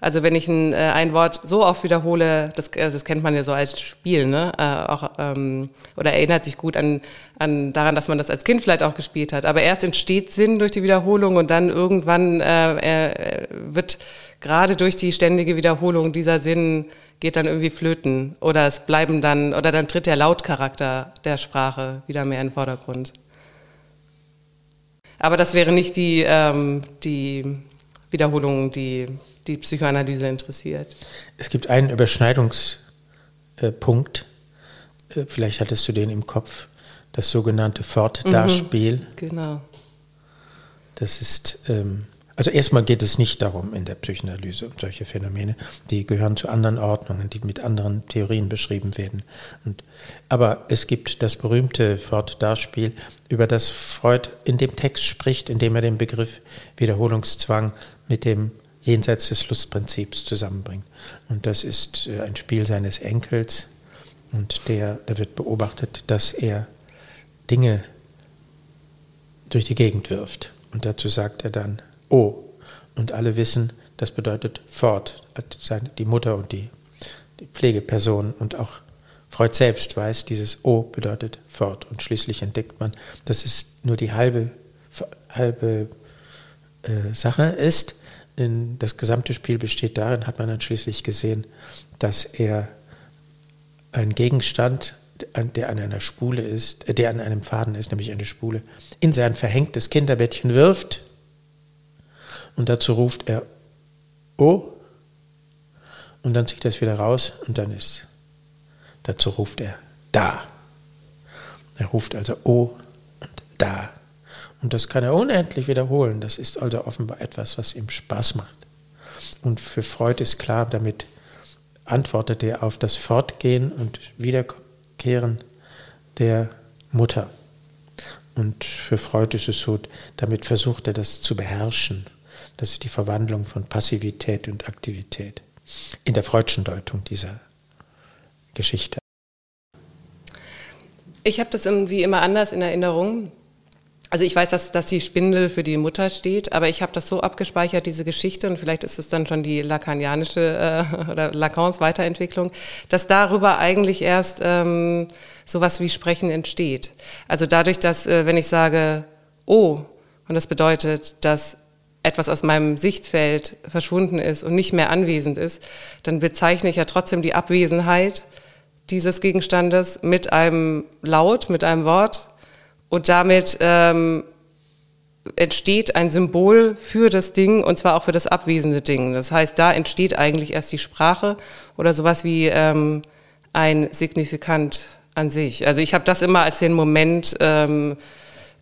Also wenn ich ein, äh, ein Wort so oft wiederhole, das, also das kennt man ja so als Spiel, ne? Äh, auch, ähm, oder erinnert sich gut an, an daran, dass man das als Kind vielleicht auch gespielt hat. Aber erst entsteht Sinn durch die Wiederholung und dann irgendwann äh, äh, wird gerade durch die ständige Wiederholung dieser Sinn geht dann irgendwie flöten oder es bleiben dann oder dann tritt der Lautcharakter der Sprache wieder mehr in den Vordergrund. Aber das wäre nicht die, ähm, die Wiederholung, die die Psychoanalyse interessiert. Es gibt einen Überschneidungspunkt, äh, vielleicht hattest du den im Kopf, das sogenannte Fortdarspiel. Mhm, genau. Das ist ähm, also erstmal geht es nicht darum in der Psychoanalyse um solche Phänomene, die gehören zu anderen Ordnungen, die mit anderen Theorien beschrieben werden. Und, aber es gibt das berühmte Fortdarspiel, über das Freud in dem Text spricht, indem er den Begriff Wiederholungszwang mit dem jenseits des Lustprinzips zusammenbringt. Und das ist äh, ein Spiel seines Enkels und der, da wird beobachtet, dass er Dinge durch die Gegend wirft. Und dazu sagt er dann, O. Und alle wissen, das bedeutet fort. Die Mutter und die, die Pflegeperson und auch Freud selbst weiß, dieses O bedeutet fort. Und schließlich entdeckt man, dass es nur die halbe, halbe äh, Sache ist. Denn das gesamte Spiel besteht darin, hat man dann schließlich gesehen, dass er einen Gegenstand, der an einer Spule ist, äh, der an einem Faden ist, nämlich eine Spule, in sein verhängtes Kinderbettchen wirft und dazu ruft er Oh und dann zieht er es wieder raus und dann ist, dazu ruft er Da. Er ruft also Oh und Da. Und das kann er unendlich wiederholen. Das ist also offenbar etwas, was ihm Spaß macht. Und für Freud ist klar, damit antwortet er auf das Fortgehen und Wiederkehren der Mutter. Und für Freud ist es so, damit versucht er das zu beherrschen. Das ist die Verwandlung von Passivität und Aktivität in der Freudschen Deutung dieser Geschichte. Ich habe das irgendwie immer anders in Erinnerung. Also ich weiß, dass, dass die Spindel für die Mutter steht, aber ich habe das so abgespeichert, diese Geschichte, und vielleicht ist es dann schon die lacanianische äh, oder Lacans Weiterentwicklung, dass darüber eigentlich erst ähm, sowas wie Sprechen entsteht. Also dadurch, dass, äh, wenn ich sage, oh, und das bedeutet, dass etwas aus meinem Sichtfeld verschwunden ist und nicht mehr anwesend ist, dann bezeichne ich ja trotzdem die Abwesenheit dieses Gegenstandes mit einem Laut, mit einem Wort und damit ähm, entsteht ein Symbol für das Ding und zwar auch für das abwesende Ding. Das heißt, da entsteht eigentlich erst die Sprache oder sowas wie ähm, ein Signifikant an sich. Also ich habe das immer als den Moment ähm,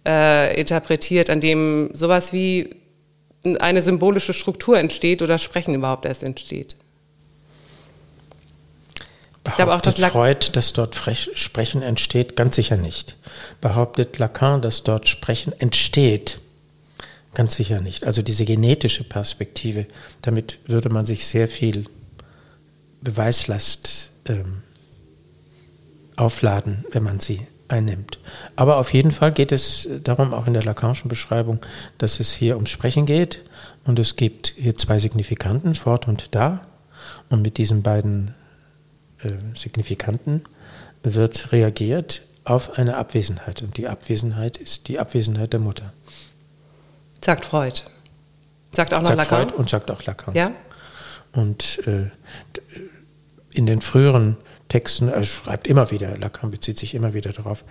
äh, interpretiert, an dem sowas wie eine symbolische Struktur entsteht oder Sprechen überhaupt erst entsteht. Ich glaube auch, dass Freud, dass dort Sprechen entsteht, ganz sicher nicht. Behauptet Lacan, dass dort Sprechen entsteht, ganz sicher nicht. Also diese genetische Perspektive, damit würde man sich sehr viel Beweislast ähm, aufladen, wenn man sie einnimmt. Aber auf jeden Fall geht es darum, auch in der Lacanischen Beschreibung, dass es hier ums Sprechen geht und es gibt hier zwei Signifikanten, fort und da. Und mit diesen beiden äh, Signifikanten wird reagiert auf eine Abwesenheit. Und die Abwesenheit ist die Abwesenheit der Mutter. Sagt Freud. Sagt auch noch sagt Lacan. Freud und sagt auch Lacan. Ja. Und äh, in den früheren Texten, er schreibt immer wieder, Lacan bezieht sich immer wieder darauf,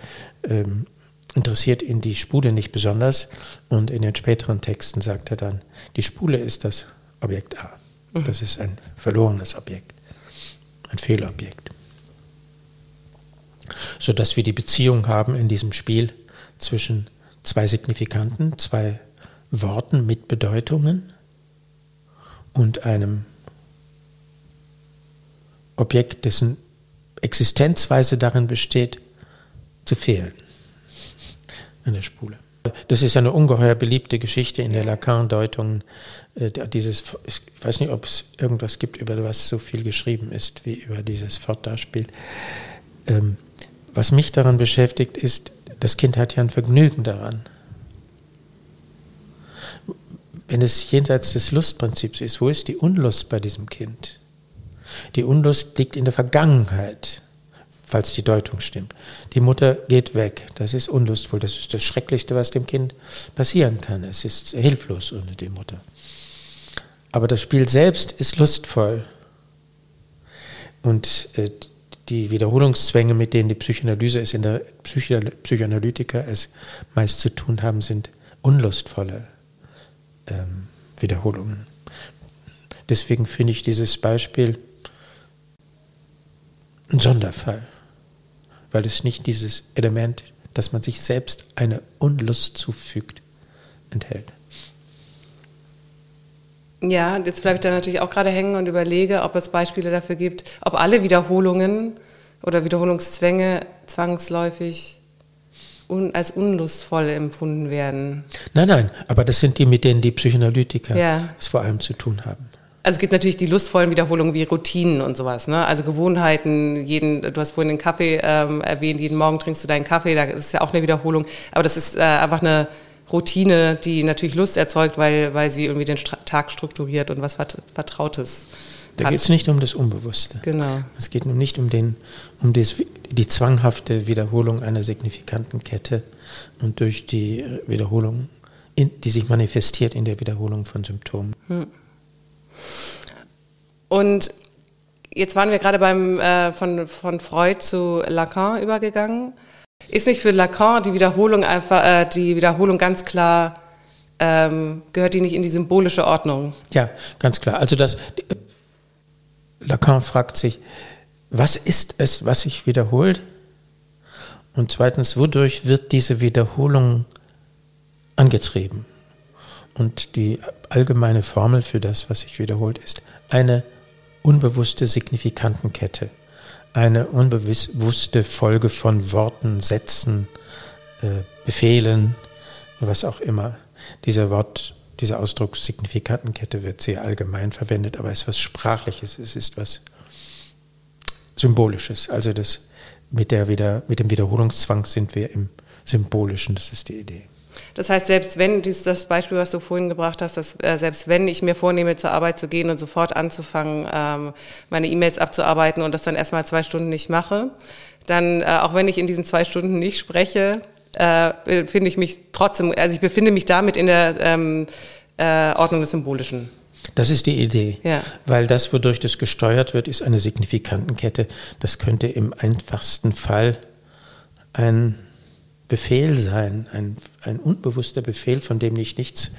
ähm, interessiert ihn die Spule nicht besonders. Und in den späteren Texten sagt er dann, die Spule ist das Objekt A. Mhm. Das ist ein verlorenes Objekt, ein Fehlobjekt. Sodass wir die Beziehung haben in diesem Spiel zwischen zwei Signifikanten, zwei Worten mit Bedeutungen und einem Objekt, dessen Existenzweise darin besteht, zu fehlen an der Spule. Das ist eine ungeheuer beliebte Geschichte in der Lacan-Deutung. Äh, ich weiß nicht, ob es irgendwas gibt, über was so viel geschrieben ist, wie über dieses Fortdarspiel. Ähm, was mich daran beschäftigt, ist, das Kind hat ja ein Vergnügen daran. Wenn es jenseits des Lustprinzips ist, wo ist die Unlust bei diesem Kind? Die Unlust liegt in der Vergangenheit, falls die Deutung stimmt. Die Mutter geht weg. Das ist unlustvoll. Das ist das Schrecklichste, was dem Kind passieren kann. Es ist hilflos ohne die Mutter. Aber das Spiel selbst ist lustvoll. Und äh, die Wiederholungszwänge, mit denen die Psychoanalyse es in der Psychoanalytiker es meist zu tun haben, sind unlustvolle ähm, Wiederholungen. Deswegen finde ich dieses Beispiel ein Sonderfall, weil es nicht dieses Element, dass man sich selbst eine Unlust zufügt, enthält. Ja, jetzt bleibe ich da natürlich auch gerade hängen und überlege, ob es Beispiele dafür gibt, ob alle Wiederholungen oder Wiederholungszwänge zwangsläufig un als unlustvoll empfunden werden. Nein, nein, aber das sind die, mit denen die Psychoanalytiker ja. es vor allem zu tun haben. Also es gibt natürlich die lustvollen Wiederholungen wie Routinen und sowas, ne? Also Gewohnheiten, jeden, du hast vorhin den Kaffee ähm, erwähnt, jeden Morgen trinkst du deinen Kaffee, da ist ja auch eine Wiederholung, aber das ist äh, einfach eine Routine, die natürlich Lust erzeugt, weil, weil sie irgendwie den Tag strukturiert und was Vertrautes. Da geht es nicht um das Unbewusste. Genau. Es geht nicht um, den, um das, die zwanghafte Wiederholung einer signifikanten Kette und durch die Wiederholung, in, die sich manifestiert in der Wiederholung von Symptomen. Hm. Und jetzt waren wir gerade beim äh, von, von Freud zu Lacan übergegangen. Ist nicht für Lacan die Wiederholung einfach äh, die Wiederholung ganz klar ähm, gehört die nicht in die symbolische Ordnung? Ja, ganz klar. Also das Lacan fragt sich, was ist es, was sich wiederholt? Und zweitens, wodurch wird diese Wiederholung angetrieben? Und die allgemeine Formel für das, was sich wiederholt, ist eine unbewusste Signifikantenkette, eine unbewusste Folge von Worten, Sätzen, äh, Befehlen, was auch immer. Dieser Wort, dieser Ausdruck Signifikantenkette wird sehr allgemein verwendet, aber es ist was Sprachliches, es ist was Symbolisches. Also das mit, der wieder, mit dem Wiederholungszwang sind wir im Symbolischen, das ist die Idee. Das heißt, selbst wenn, dies, das Beispiel, was du vorhin gebracht hast, dass, äh, selbst wenn ich mir vornehme, zur Arbeit zu gehen und sofort anzufangen, ähm, meine E-Mails abzuarbeiten und das dann erstmal zwei Stunden nicht mache, dann, äh, auch wenn ich in diesen zwei Stunden nicht spreche, äh, finde ich mich trotzdem, also ich befinde mich damit in der ähm, äh, Ordnung des Symbolischen. Das ist die Idee. Ja. Weil das, wodurch das gesteuert wird, ist eine Signifikantenkette. Das könnte im einfachsten Fall ein Befehl sein, ein, ein unbewusster Befehl, von dem ich nichts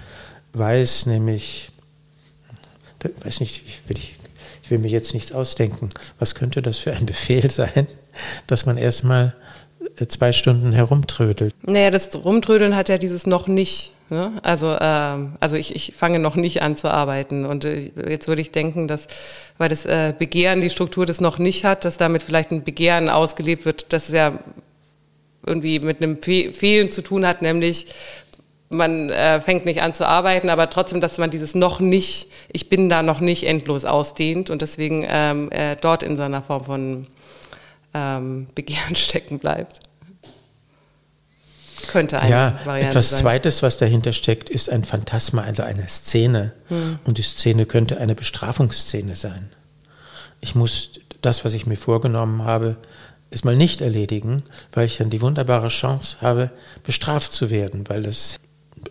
weiß, nämlich, weiß nicht, ich will, ich, ich will mir jetzt nichts ausdenken. Was könnte das für ein Befehl sein, dass man erstmal äh, zwei Stunden herumtrödelt? Naja, das Rumtrödeln hat ja dieses noch nicht. Ne? Also, äh, also ich, ich fange noch nicht an zu arbeiten. Und äh, jetzt würde ich denken, dass, weil das äh, Begehren die Struktur des noch nicht hat, dass damit vielleicht ein Begehren ausgelebt wird, das ist ja irgendwie mit einem Fe Fehlen zu tun hat, nämlich man äh, fängt nicht an zu arbeiten, aber trotzdem, dass man dieses noch nicht, ich bin da noch nicht endlos ausdehnt und deswegen ähm, äh, dort in so einer Form von ähm, Begehren stecken bleibt. Könnte eine ja, Variante etwas sein. Zweites, was dahinter steckt, ist ein Phantasma, also eine Szene. Hm. Und die Szene könnte eine Bestrafungsszene sein. Ich muss das, was ich mir vorgenommen habe, es mal nicht erledigen, weil ich dann die wunderbare Chance habe, bestraft zu werden, weil das,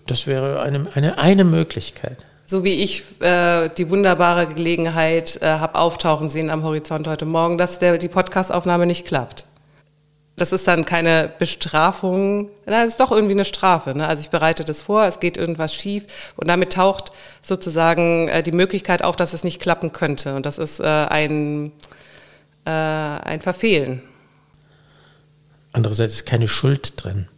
das wäre eine, eine, eine Möglichkeit. So wie ich äh, die wunderbare Gelegenheit äh, habe auftauchen sehen am Horizont heute Morgen, dass der, die Podcastaufnahme nicht klappt. Das ist dann keine Bestrafung, na, es ist doch irgendwie eine Strafe. Ne? Also ich bereite das vor, es geht irgendwas schief und damit taucht sozusagen äh, die Möglichkeit auf, dass es nicht klappen könnte. Und das ist äh, ein, äh, ein Verfehlen. Andererseits ist keine Schuld drin.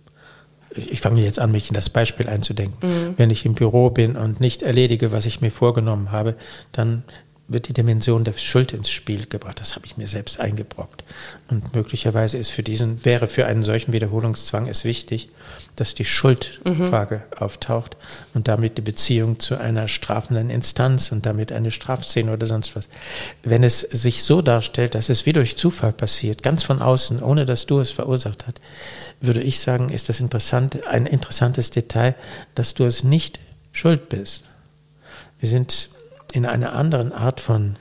Ich, ich fange jetzt an, mich in das Beispiel einzudenken. Mhm. Wenn ich im Büro bin und nicht erledige, was ich mir vorgenommen habe, dann wird die Dimension der Schuld ins Spiel gebracht. Das habe ich mir selbst eingebrockt. Und möglicherweise ist für diesen, wäre für einen solchen Wiederholungszwang es wichtig, dass die Schuldfrage mhm. auftaucht und damit die Beziehung zu einer strafenden Instanz und damit eine Strafszene oder sonst was. Wenn es sich so darstellt, dass es wie durch Zufall passiert, ganz von außen, ohne dass du es verursacht hast, würde ich sagen, ist das interessant, ein interessantes Detail, dass du es nicht schuld bist. Wir sind in einer anderen Art von,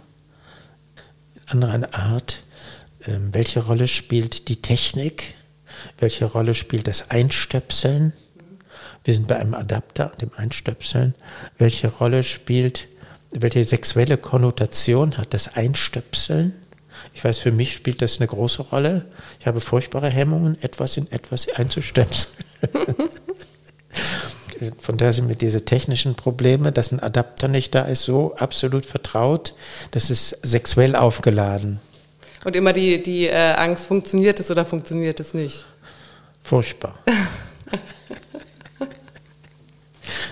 anderen Art, äh, welche Rolle spielt die Technik, welche Rolle spielt das Einstöpseln, wir sind bei einem Adapter, dem Einstöpseln, welche Rolle spielt, welche sexuelle Konnotation hat das Einstöpseln, ich weiß, für mich spielt das eine große Rolle. Ich habe furchtbare Hemmungen, etwas in etwas einzustöpseln. von daher sind mir diese technischen Probleme, dass ein Adapter nicht da ist, so absolut vertraut. Das ist sexuell aufgeladen. Und immer die, die äh, Angst, funktioniert es oder funktioniert es nicht? Furchtbar.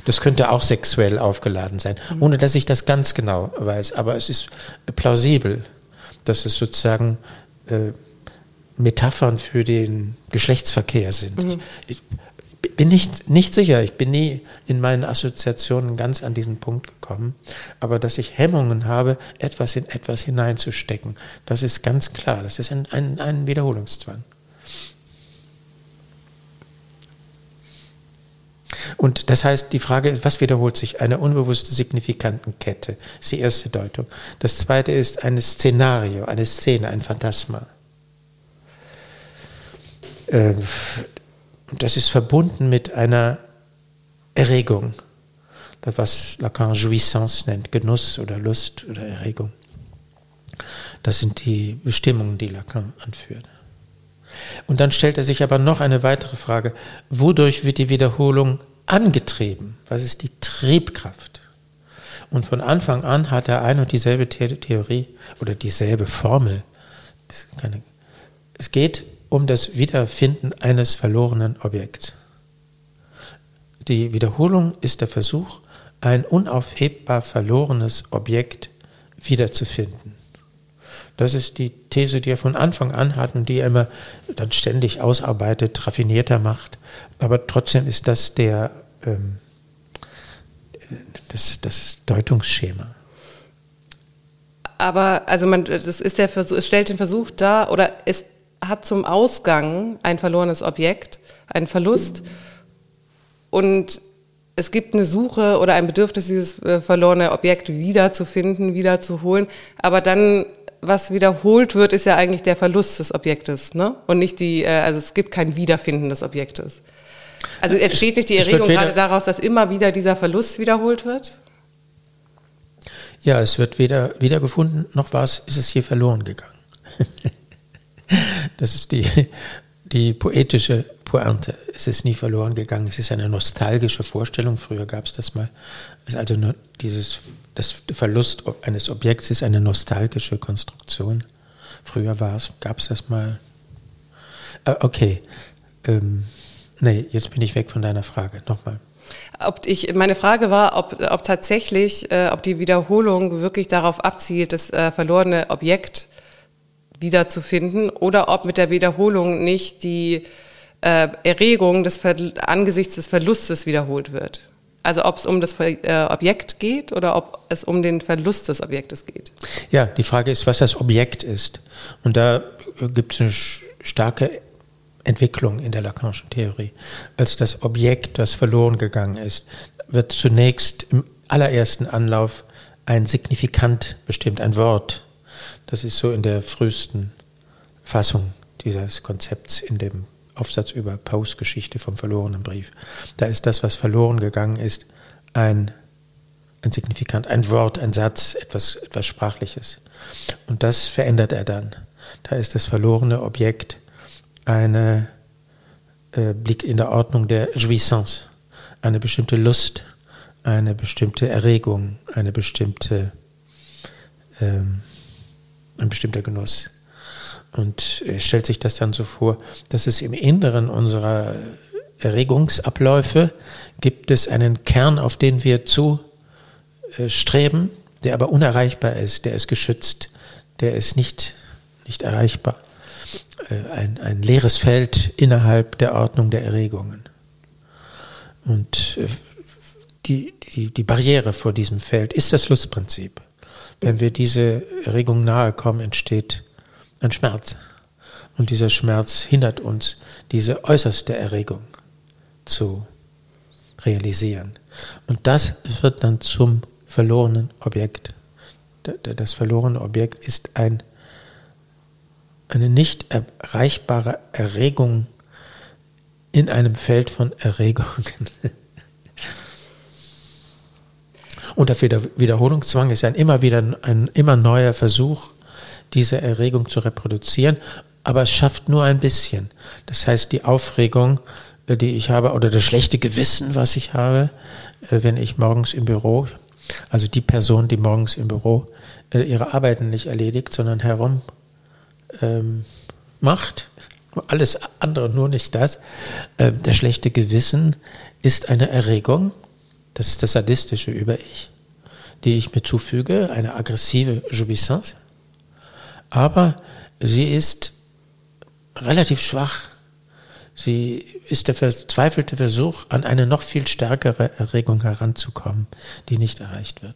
Das könnte auch sexuell aufgeladen sein, ohne dass ich das ganz genau weiß. Aber es ist plausibel, dass es sozusagen äh, Metaphern für den Geschlechtsverkehr sind. Mhm. Ich, bin nicht, nicht sicher. Ich bin nie in meinen Assoziationen ganz an diesen Punkt gekommen. Aber dass ich Hemmungen habe, etwas in etwas hineinzustecken, das ist ganz klar. Das ist ein, ein, ein Wiederholungszwang. Und das heißt, die Frage ist, was wiederholt sich? Eine unbewusste Signifikantenkette ist die erste Deutung. Das zweite ist ein Szenario, eine Szene, ein Phantasma. Äh, und das ist verbunden mit einer Erregung, das was Lacan Jouissance nennt, Genuss oder Lust oder Erregung. Das sind die Bestimmungen, die Lacan anführt. Und dann stellt er sich aber noch eine weitere Frage. Wodurch wird die Wiederholung angetrieben? Was ist die Triebkraft? Und von Anfang an hat er ein und dieselbe Theorie oder dieselbe Formel. Es geht um das Wiederfinden eines verlorenen Objekts. Die Wiederholung ist der Versuch, ein unaufhebbar verlorenes Objekt wiederzufinden. Das ist die These, die er von Anfang an hat und die er immer dann ständig ausarbeitet, raffinierter macht. Aber trotzdem ist das der, ähm, das, das Deutungsschema. Aber also man, das ist der Versuch, es stellt den Versuch dar, oder es hat zum Ausgang ein verlorenes Objekt, einen Verlust und es gibt eine Suche oder ein Bedürfnis, dieses äh, verlorene Objekt wiederzufinden, wiederzuholen, aber dann was wiederholt wird, ist ja eigentlich der Verlust des Objektes, ne? Und nicht die, äh, also es gibt kein Wiederfinden des Objektes. Also entsteht nicht die Erregung gerade daraus, dass immer wieder dieser Verlust wiederholt wird? Ja, es wird weder wiedergefunden, noch war es, ist es hier verloren gegangen. Das ist die, die poetische Pointe. Es ist nie verloren gegangen. Es ist eine nostalgische Vorstellung. Früher gab es das mal. Also dieses, das Verlust eines Objekts ist eine nostalgische Konstruktion. Früher gab es das mal. Äh, okay. Ähm, nee, jetzt bin ich weg von deiner Frage. Nochmal. Ob ich, meine Frage war, ob, ob tatsächlich, äh, ob die Wiederholung wirklich darauf abzielt, das äh, verlorene Objekt wiederzufinden oder ob mit der Wiederholung nicht die, äh, Erregung des angesichts des Verlustes wiederholt wird. Also ob es um das äh, Objekt geht oder ob es um den Verlust des Objektes geht. Ja, die Frage ist, was das Objekt ist. Und da äh, gibt es eine starke Entwicklung in der Lacanischen Theorie. Als das Objekt, das verloren gegangen ist, wird zunächst im allerersten Anlauf ein Signifikant bestimmt, ein Wort. Das ist so in der frühesten Fassung dieses Konzepts in dem Aufsatz über Poes Geschichte vom verlorenen Brief. Da ist das, was verloren gegangen ist, ein, ein Signifikant, ein Wort, ein Satz, etwas, etwas Sprachliches. Und das verändert er dann. Da ist das verlorene Objekt eine, äh, liegt in der Ordnung der Jouissance, eine bestimmte Lust, eine bestimmte Erregung, eine bestimmte, ähm, ein bestimmter Genuss. Und er stellt sich das dann so vor, dass es im Inneren unserer Erregungsabläufe gibt es einen Kern, auf den wir zu äh, streben, der aber unerreichbar ist, der ist geschützt, der ist nicht, nicht erreichbar. Äh, ein, ein leeres Feld innerhalb der Ordnung der Erregungen. Und äh, die, die, die Barriere vor diesem Feld ist das Lustprinzip. Wenn wir diese Erregung nahe kommen, entsteht ein Schmerz. Und dieser Schmerz hindert uns, diese äußerste Erregung zu realisieren. Und das wird dann zum verlorenen Objekt. Das verlorene Objekt ist ein, eine nicht erreichbare Erregung in einem Feld von Erregungen. Und der Wiederholungszwang ist ein immer wieder ein immer neuer Versuch, diese Erregung zu reproduzieren, aber es schafft nur ein bisschen. Das heißt, die Aufregung, äh, die ich habe, oder das schlechte Gewissen, was ich habe, äh, wenn ich morgens im Büro, also die Person, die morgens im Büro äh, ihre Arbeiten nicht erledigt, sondern herum ähm, macht, alles andere, nur nicht das. Das schlechte Gewissen ist eine Erregung, das ist das sadistische Über-Ich, die ich mir zufüge, eine aggressive Jouissance aber sie ist relativ schwach. Sie ist der verzweifelte Versuch, an eine noch viel stärkere Erregung heranzukommen, die nicht erreicht wird.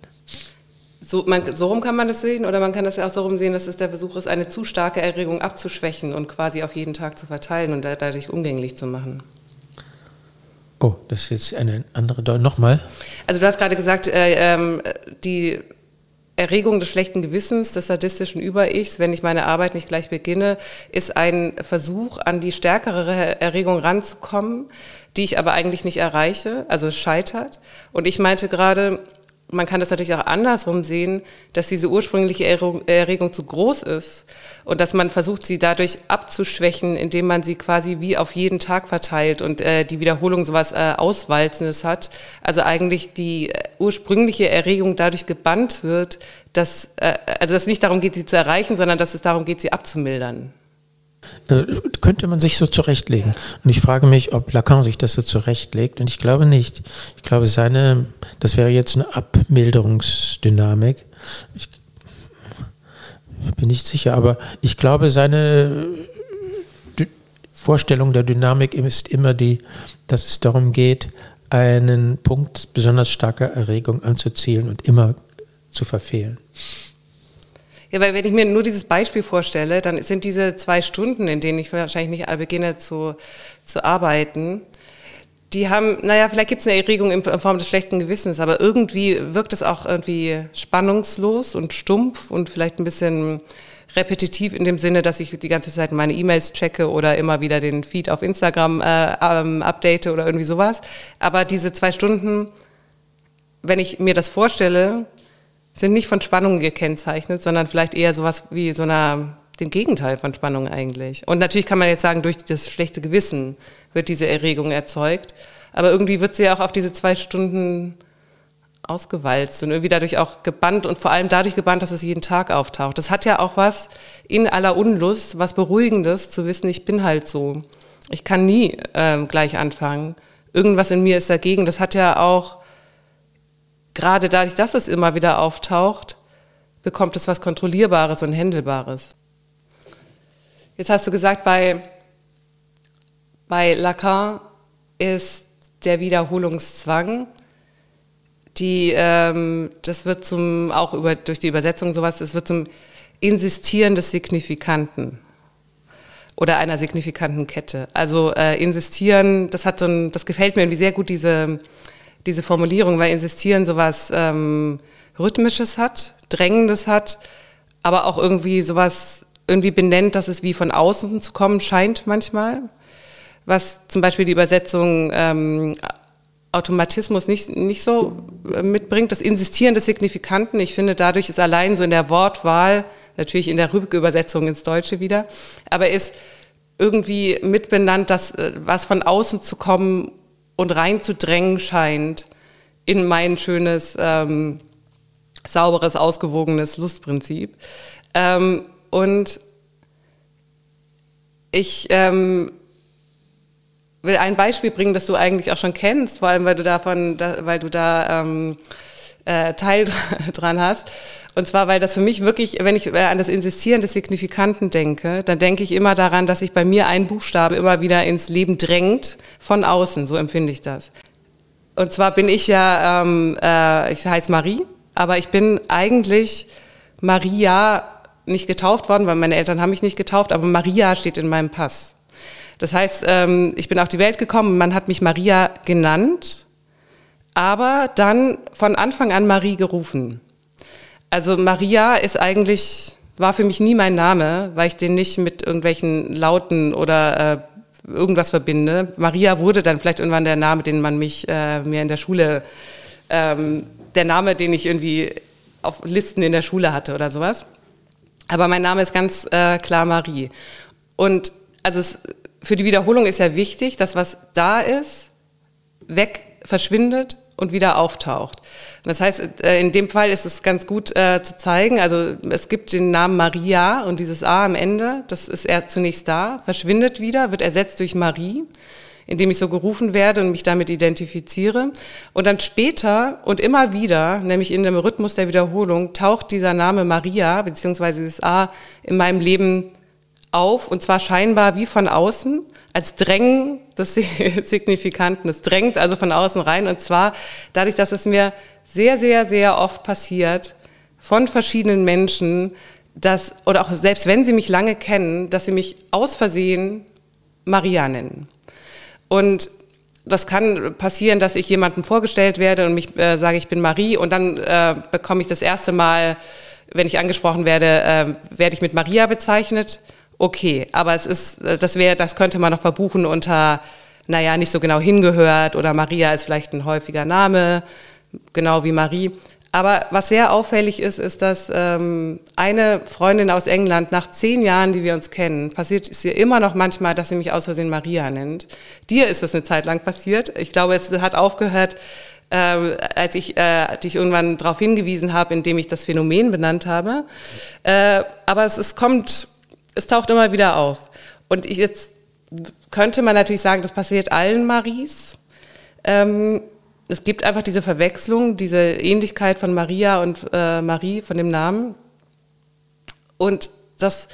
So, man, so rum kann man das sehen, oder man kann das ja auch so rum sehen, dass es der Versuch ist, eine zu starke Erregung abzuschwächen und quasi auf jeden Tag zu verteilen und dadurch umgänglich zu machen. Oh, das ist jetzt eine andere Deutung. Nochmal. Also du hast gerade gesagt, äh, ähm, die Erregung des schlechten Gewissens, des sadistischen Über-Ichs, wenn ich meine Arbeit nicht gleich beginne, ist ein Versuch, an die stärkere Erregung ranzukommen, die ich aber eigentlich nicht erreiche, also scheitert. Und ich meinte gerade, man kann das natürlich auch andersrum sehen, dass diese ursprüngliche Erregung zu groß ist und dass man versucht, sie dadurch abzuschwächen, indem man sie quasi wie auf jeden Tag verteilt und äh, die Wiederholung sowas äh, Auswalzendes hat. Also eigentlich die äh, ursprüngliche Erregung dadurch gebannt wird, dass, äh, also dass es nicht darum geht, sie zu erreichen, sondern dass es darum geht, sie abzumildern. Äh, könnte man sich so zurechtlegen. Und ich frage mich, ob Lacan sich das so zurechtlegt. Und ich glaube nicht. Ich glaube, seine, das wäre jetzt eine Abmilderungsdynamik. Ich, bin nicht sicher, aber ich glaube, seine Vorstellung der Dynamik ist immer die, dass es darum geht, einen Punkt besonders starker Erregung anzuzielen und immer zu verfehlen. Ja, weil wenn ich mir nur dieses Beispiel vorstelle, dann sind diese zwei Stunden, in denen ich wahrscheinlich nicht beginne zu, zu arbeiten, die haben, naja, vielleicht gibt es eine Erregung in Form des schlechten Gewissens, aber irgendwie wirkt es auch irgendwie spannungslos und stumpf und vielleicht ein bisschen repetitiv in dem Sinne, dass ich die ganze Zeit meine E-Mails checke oder immer wieder den Feed auf Instagram äh, ähm, update oder irgendwie sowas. Aber diese zwei Stunden, wenn ich mir das vorstelle, sind nicht von Spannungen gekennzeichnet, sondern vielleicht eher sowas wie so einer, dem Gegenteil von Spannung eigentlich. Und natürlich kann man jetzt sagen, durch das schlechte Gewissen wird diese Erregung erzeugt. Aber irgendwie wird sie ja auch auf diese zwei Stunden ausgewalzt und irgendwie dadurch auch gebannt und vor allem dadurch gebannt, dass es jeden Tag auftaucht. Das hat ja auch was in aller Unlust, was Beruhigendes, zu wissen, ich bin halt so. Ich kann nie ähm, gleich anfangen. Irgendwas in mir ist dagegen. Das hat ja auch gerade dadurch, dass es immer wieder auftaucht, bekommt es was Kontrollierbares und Händelbares. Jetzt hast du gesagt, bei, Bei Lacan ist der Wiederholungszwang, die, ähm, das wird zum, auch über, durch die Übersetzung sowas, das wird zum Insistieren des Signifikanten oder einer signifikanten Kette. Also äh, insistieren, das hat so ein, das gefällt mir irgendwie sehr gut, diese, diese Formulierung, weil insistieren sowas ähm, Rhythmisches hat, Drängendes hat, aber auch irgendwie sowas irgendwie benennt, dass es wie von außen zu kommen scheint manchmal. Was zum Beispiel die Übersetzung ähm, Automatismus nicht, nicht so äh, mitbringt. Das Insistieren des Signifikanten, ich finde, dadurch ist allein so in der Wortwahl, natürlich in der Rückübersetzung ins Deutsche wieder, aber ist irgendwie mitbenannt, dass äh, was von außen zu kommen und reinzudrängen scheint in mein schönes, ähm, sauberes, ausgewogenes Lustprinzip. Ähm, und ich ähm, will ein Beispiel bringen, das du eigentlich auch schon kennst, vor allem weil du davon, da, weil du da ähm, äh, Teil dran hast. Und zwar, weil das für mich wirklich, wenn ich äh, an das Insistieren des Signifikanten denke, dann denke ich immer daran, dass sich bei mir ein Buchstabe immer wieder ins Leben drängt von außen. So empfinde ich das. Und zwar bin ich ja, ähm, äh, ich heiße Marie, aber ich bin eigentlich Maria nicht getauft worden, weil meine Eltern haben mich nicht getauft, aber Maria steht in meinem Pass. Das heißt, ähm, ich bin auf die Welt gekommen, man hat mich Maria genannt, aber dann von Anfang an Marie gerufen. Also Maria ist eigentlich, war für mich nie mein Name, weil ich den nicht mit irgendwelchen Lauten oder äh, irgendwas verbinde. Maria wurde dann vielleicht irgendwann der Name, den man mich äh, mir in der Schule, ähm, der Name, den ich irgendwie auf Listen in der Schule hatte oder sowas. Aber mein Name ist ganz äh, klar Marie. Und also es, für die Wiederholung ist ja wichtig, dass was da ist, weg verschwindet und wieder auftaucht. Das heißt, äh, in dem Fall ist es ganz gut äh, zu zeigen, also es gibt den Namen Maria und dieses A am Ende, das ist erst zunächst da, verschwindet wieder, wird ersetzt durch Marie, indem ich so gerufen werde und mich damit identifiziere. Und dann später und immer wieder, nämlich in dem Rhythmus der Wiederholung, taucht dieser Name Maria beziehungsweise dieses A in meinem Leben auf und zwar scheinbar wie von außen als Drängen des Signifikanten. Es drängt also von außen rein und zwar dadurch, dass es mir sehr, sehr, sehr oft passiert von verschiedenen Menschen, dass, oder auch selbst wenn sie mich lange kennen, dass sie mich aus Versehen Maria nennen. Und das kann passieren, dass ich jemandem vorgestellt werde und mich äh, sage, ich bin Marie und dann äh, bekomme ich das erste Mal, wenn ich angesprochen werde, äh, werde ich mit Maria bezeichnet okay. Aber es ist, das wäre, das könnte man noch verbuchen unter, naja, nicht so genau hingehört oder Maria ist vielleicht ein häufiger Name, genau wie Marie. Aber was sehr auffällig ist, ist, dass ähm, eine Freundin aus England nach zehn Jahren, die wir uns kennen, passiert es ihr immer noch manchmal, dass sie mich aus Versehen Maria nennt. Dir ist das eine Zeit lang passiert. Ich glaube, es hat aufgehört, äh, als ich äh, dich irgendwann darauf hingewiesen habe, indem ich das Phänomen benannt habe. Äh, aber es, es kommt es taucht immer wieder auf. Und ich jetzt könnte man natürlich sagen, das passiert allen Maries. Ähm, es gibt einfach diese Verwechslung, diese Ähnlichkeit von Maria und äh, Marie, von dem Namen. Und das,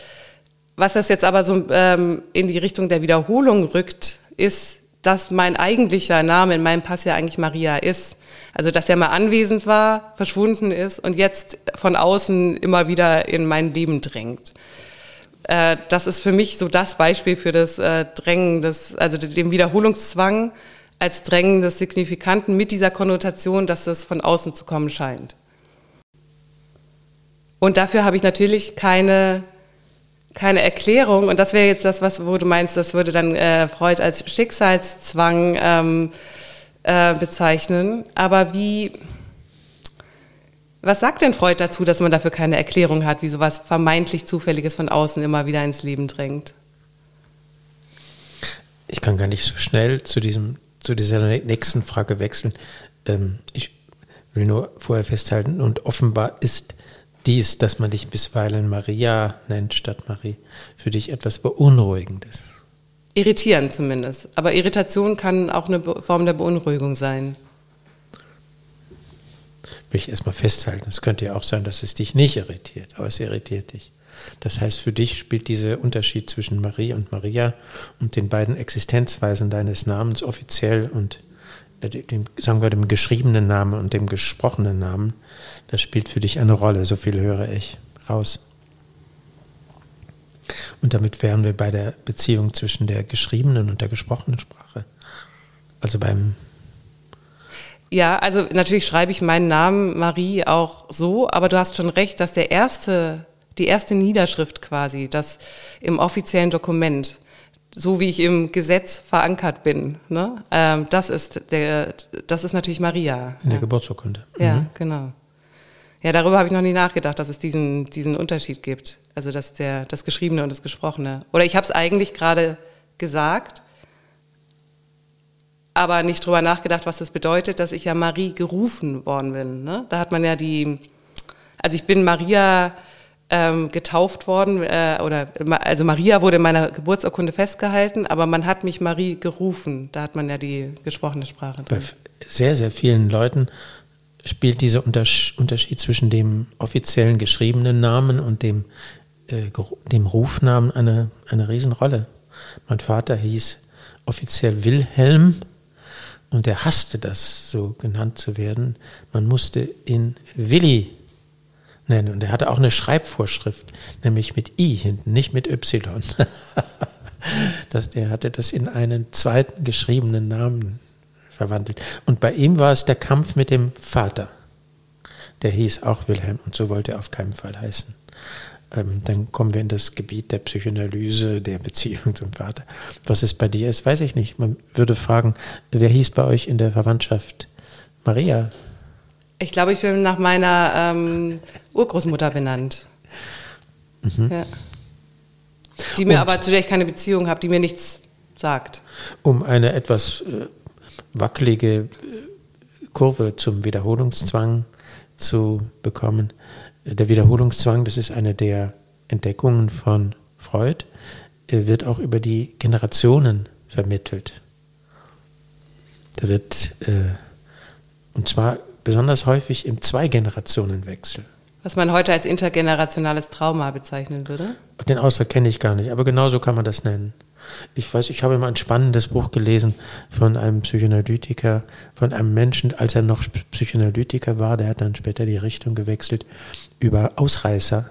was das jetzt aber so ähm, in die Richtung der Wiederholung rückt, ist, dass mein eigentlicher Name in meinem Pass ja eigentlich Maria ist. Also, dass er mal anwesend war, verschwunden ist und jetzt von außen immer wieder in mein Leben drängt äh, das ist für mich so das Beispiel für das äh, Drängen, des, also dem Wiederholungszwang als Drängen des Signifikanten mit dieser Konnotation, dass es von außen zu kommen scheint. Und dafür habe ich natürlich keine, keine Erklärung. Und das wäre jetzt das, was, wo du meinst, das würde dann äh, Freud als Schicksalszwang ähm, äh, bezeichnen. Aber wie, was sagt denn Freud dazu, dass man dafür keine Erklärung hat, wie sowas vermeintlich Zufälliges von außen immer wieder ins Leben drängt? Ich kann gar nicht so schnell zu, diesem, zu dieser nächsten Frage wechseln. Ähm, ich will nur vorher festhalten, und offenbar ist dies, dass man dich bisweilen Maria nennt statt Marie, für dich etwas Beunruhigendes. Irritierend zumindest. Aber Irritation kann auch eine Form der Beunruhigung sein will ich erstmal festhalten. Es könnte ja auch sein, dass es dich nicht irritiert, aber es irritiert dich. Das heißt, für dich spielt dieser Unterschied zwischen Marie und Maria und den beiden Existenzweisen deines Namens offiziell und äh, dem, sagen wir, dem geschriebenen Namen und dem gesprochenen Namen, das spielt für dich eine Rolle, so viel höre ich raus. Und damit wären wir bei der Beziehung zwischen der geschriebenen und der gesprochenen Sprache. Also beim ja, also natürlich schreibe ich meinen Namen Marie auch so, aber du hast schon recht, dass der erste, die erste Niederschrift quasi, das im offiziellen Dokument, so wie ich im Gesetz verankert bin, ne, ähm, das ist der, das ist natürlich Maria. In der Geburtsurkunde. Mhm. Ja, genau. Ja, darüber habe ich noch nie nachgedacht, dass es diesen, diesen Unterschied gibt. Also dass der, das Geschriebene und das Gesprochene. Oder ich habe es eigentlich gerade gesagt, aber nicht drüber nachgedacht, was das bedeutet, dass ich ja Marie gerufen worden bin. Ne? Da hat man ja die, also ich bin Maria ähm, getauft worden, äh, oder also Maria wurde in meiner Geburtsurkunde festgehalten, aber man hat mich Marie gerufen. Da hat man ja die gesprochene Sprache. Drin. Bei sehr, sehr vielen Leuten spielt dieser Unterschied zwischen dem offiziellen geschriebenen Namen und dem, äh, dem Rufnamen eine, eine Riesenrolle. Mein Vater hieß offiziell Wilhelm und er hasste das, so genannt zu werden. Man musste ihn Willi nennen. Und er hatte auch eine Schreibvorschrift, nämlich mit I hinten, nicht mit Y. das, der hatte das in einen zweiten geschriebenen Namen verwandelt. Und bei ihm war es der Kampf mit dem Vater. Der hieß auch Wilhelm und so wollte er auf keinen Fall heißen. Ähm, dann kommen wir in das Gebiet der Psychoanalyse, der Beziehung zum Vater. Was es bei dir ist, weiß ich nicht. Man würde fragen, wer hieß bei euch in der Verwandtschaft Maria? Ich glaube, ich bin nach meiner ähm, Urgroßmutter benannt. Mhm. Ja. Die mir Und, aber, zu der ich keine Beziehung habe, die mir nichts sagt. Um eine etwas äh, wackelige äh, Kurve zum Wiederholungszwang zu bekommen, der Wiederholungszwang, das ist eine der Entdeckungen von Freud, wird auch über die Generationen vermittelt. Da wird, äh, und zwar besonders häufig im Zwei-Generationen-Wechsel. Was man heute als intergenerationales Trauma bezeichnen würde? Den Ausdruck kenne ich gar nicht, aber genauso kann man das nennen. Ich weiß, ich habe mal ein spannendes Buch gelesen von einem Psychoanalytiker, von einem Menschen, als er noch Psychoanalytiker war, der hat dann später die Richtung gewechselt, über Ausreißer.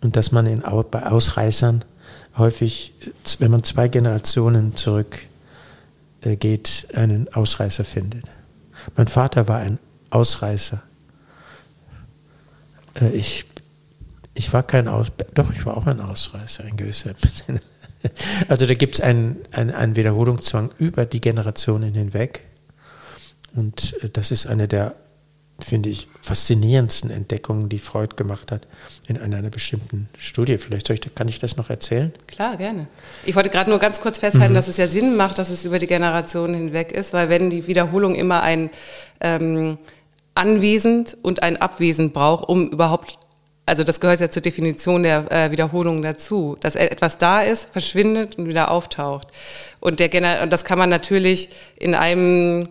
Und dass man in, bei Ausreißern häufig, wenn man zwei Generationen zurückgeht, äh, einen Ausreißer findet. Mein Vater war ein Ausreißer. Äh, ich, ich war kein Aus, doch, ich war auch ein Ausreißer in gewisser Sinne. Also da gibt es einen, einen, einen Wiederholungszwang über die Generationen hinweg. Und äh, das ist eine der, finde ich, faszinierendsten Entdeckungen, die Freud gemacht hat in einer, einer bestimmten Studie. Vielleicht ich, kann ich das noch erzählen? Klar, gerne. Ich wollte gerade nur ganz kurz festhalten, mhm. dass es ja Sinn macht, dass es über die Generationen hinweg ist, weil wenn die Wiederholung immer ein ähm, Anwesend und ein Abwesend braucht, um überhaupt also das gehört ja zur Definition der äh, Wiederholung dazu, dass etwas da ist, verschwindet und wieder auftaucht. Und, der und das kann man natürlich in einem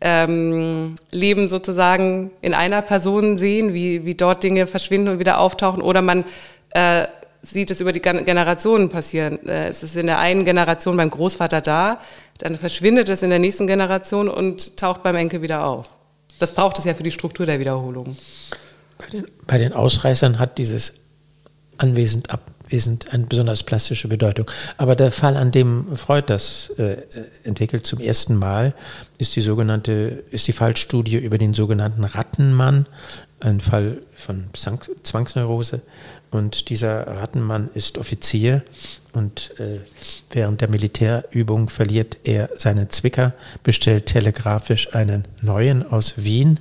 ähm, Leben sozusagen in einer Person sehen, wie, wie dort Dinge verschwinden und wieder auftauchen, oder man äh, sieht es über die Generationen passieren. Äh, es ist in der einen Generation beim Großvater da, dann verschwindet es in der nächsten Generation und taucht beim Enkel wieder auf. Das braucht es ja für die Struktur der Wiederholung. Bei den, bei den Ausreißern hat dieses anwesend, abwesend eine besonders plastische Bedeutung. Aber der Fall, an dem Freud das äh, entwickelt zum ersten Mal, ist die sogenannte, ist die Fallstudie über den sogenannten Rattenmann, ein Fall von Zwangsneurose. Und dieser Rattenmann ist Offizier und äh, während der Militärübung verliert er seinen Zwicker, bestellt telegrafisch einen neuen aus Wien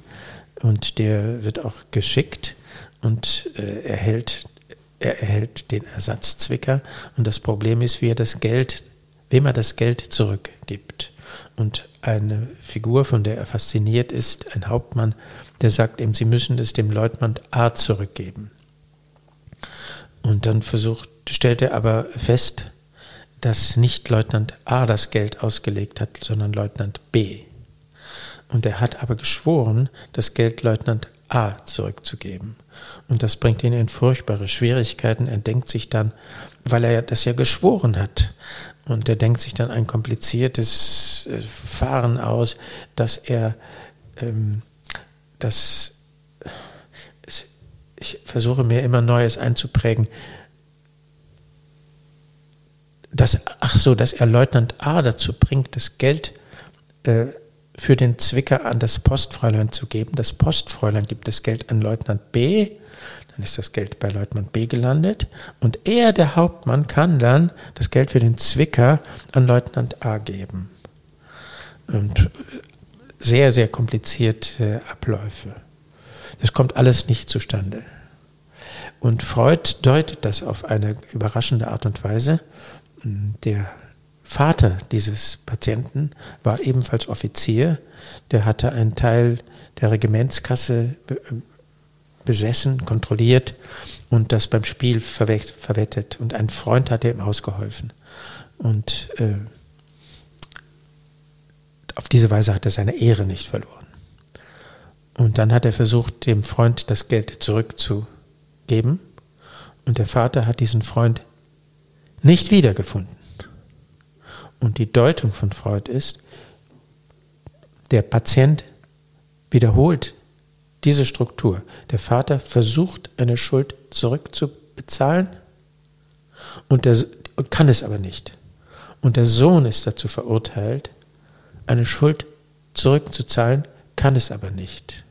und der wird auch geschickt und äh, erhält, er erhält den Ersatzzwicker und das Problem ist, wie er das Geld, wem er das Geld zurückgibt. Und eine Figur, von der er fasziniert ist, ein Hauptmann, der sagt ihm, sie müssen es dem Leutnant A zurückgeben. Und dann versucht, stellt er aber fest, dass nicht Leutnant A das Geld ausgelegt hat, sondern Leutnant B. Und er hat aber geschworen, das Geld Leutnant A zurückzugeben. Und das bringt ihn in furchtbare Schwierigkeiten. Er denkt sich dann, weil er das ja geschworen hat, und er denkt sich dann ein kompliziertes äh, Verfahren aus, dass er ähm, das, ich versuche mir immer Neues einzuprägen, dass, ach so, dass er Leutnant A dazu bringt, das Geld äh, für den Zwicker an das Postfräulein zu geben. Das Postfräulein gibt das Geld an Leutnant B, dann ist das Geld bei Leutnant B gelandet und er, der Hauptmann, kann dann das Geld für den Zwicker an Leutnant A geben. Und sehr, sehr komplizierte Abläufe. Das kommt alles nicht zustande. Und Freud deutet das auf eine überraschende Art und Weise. Der Vater dieses Patienten war ebenfalls Offizier. Der hatte einen Teil der Regimentskasse besessen, kontrolliert und das beim Spiel verwettet. Und ein Freund hatte ihm ausgeholfen. Und äh, auf diese Weise hat er seine Ehre nicht verloren. Und dann hat er versucht, dem Freund das Geld zurückzugeben. Und der Vater hat diesen Freund nicht wiedergefunden. Und die Deutung von Freud ist, der Patient wiederholt diese Struktur. Der Vater versucht, eine Schuld zurückzubezahlen und der, kann es aber nicht. Und der Sohn ist dazu verurteilt, eine Schuld zurückzuzahlen, kann es aber nicht.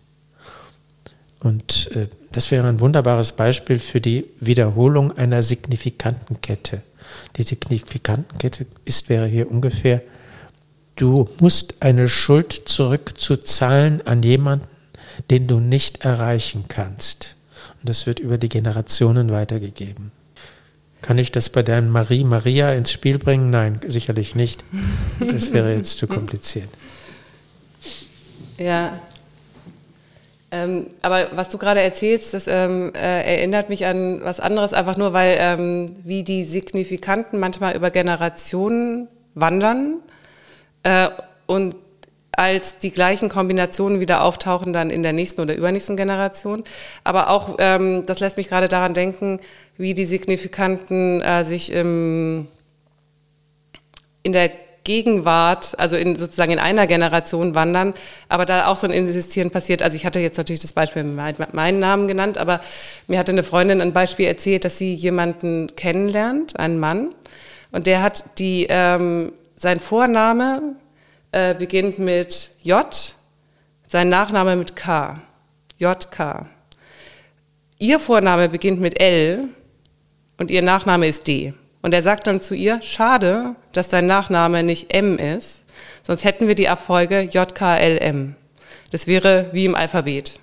Und äh, das wäre ein wunderbares Beispiel für die Wiederholung einer signifikanten Kette. Die Signifikantenkette ist, wäre hier ungefähr, du musst eine Schuld zurückzuzahlen an jemanden, den du nicht erreichen kannst. Und das wird über die Generationen weitergegeben. Kann ich das bei deinem Marie Maria ins Spiel bringen? Nein, sicherlich nicht. Das wäre jetzt zu kompliziert. Ja. Ähm, aber was du gerade erzählst, das ähm, äh, erinnert mich an was anderes, einfach nur, weil ähm, wie die Signifikanten manchmal über Generationen wandern äh, und als die gleichen Kombinationen wieder auftauchen dann in der nächsten oder übernächsten Generation. Aber auch, ähm, das lässt mich gerade daran denken, wie die Signifikanten äh, sich im, in der Gegenwart, also in, sozusagen in einer Generation wandern, aber da auch so ein Insistieren passiert. Also ich hatte jetzt natürlich das Beispiel mit meinen Namen genannt, aber mir hatte eine Freundin ein Beispiel erzählt, dass sie jemanden kennenlernt, einen Mann, und der hat die, ähm, sein Vorname äh, beginnt mit J, sein Nachname mit K. JK. Ihr Vorname beginnt mit L und ihr Nachname ist D. Und er sagt dann zu ihr, schade, dass dein Nachname nicht M ist, sonst hätten wir die Abfolge JKLM. Das wäre wie im Alphabet.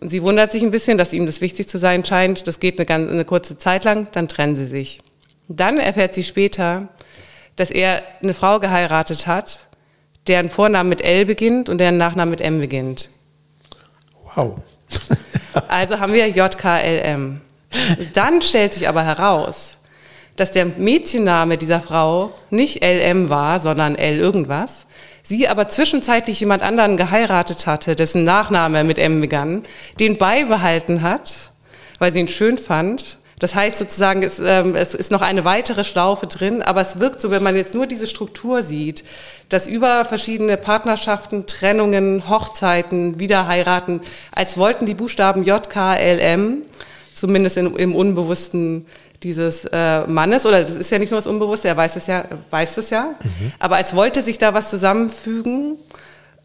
Und sie wundert sich ein bisschen, dass ihm das wichtig zu sein scheint. Das geht eine, ganz, eine kurze Zeit lang, dann trennen sie sich. Dann erfährt sie später, dass er eine Frau geheiratet hat, deren Vorname mit L beginnt und deren Nachname mit M beginnt. Wow. also haben wir JKLM. Dann stellt sich aber heraus, dass der Mädchenname dieser Frau nicht LM war, sondern L irgendwas. Sie aber zwischenzeitlich jemand anderen geheiratet hatte, dessen Nachname mit M begann, den beibehalten hat, weil sie ihn schön fand das heißt sozusagen, es, ähm, es ist noch eine weitere Schlaufe drin, aber es wirkt so, wenn man jetzt nur diese Struktur sieht, dass über verschiedene Partnerschaften, Trennungen, Hochzeiten, Wiederheiraten, als wollten die Buchstaben J, K, L, M, zumindest in, im Unbewussten dieses äh, Mannes, oder es ist ja nicht nur das Unbewusste, er weiß es ja, weiß es ja, mhm. aber als wollte sich da was zusammenfügen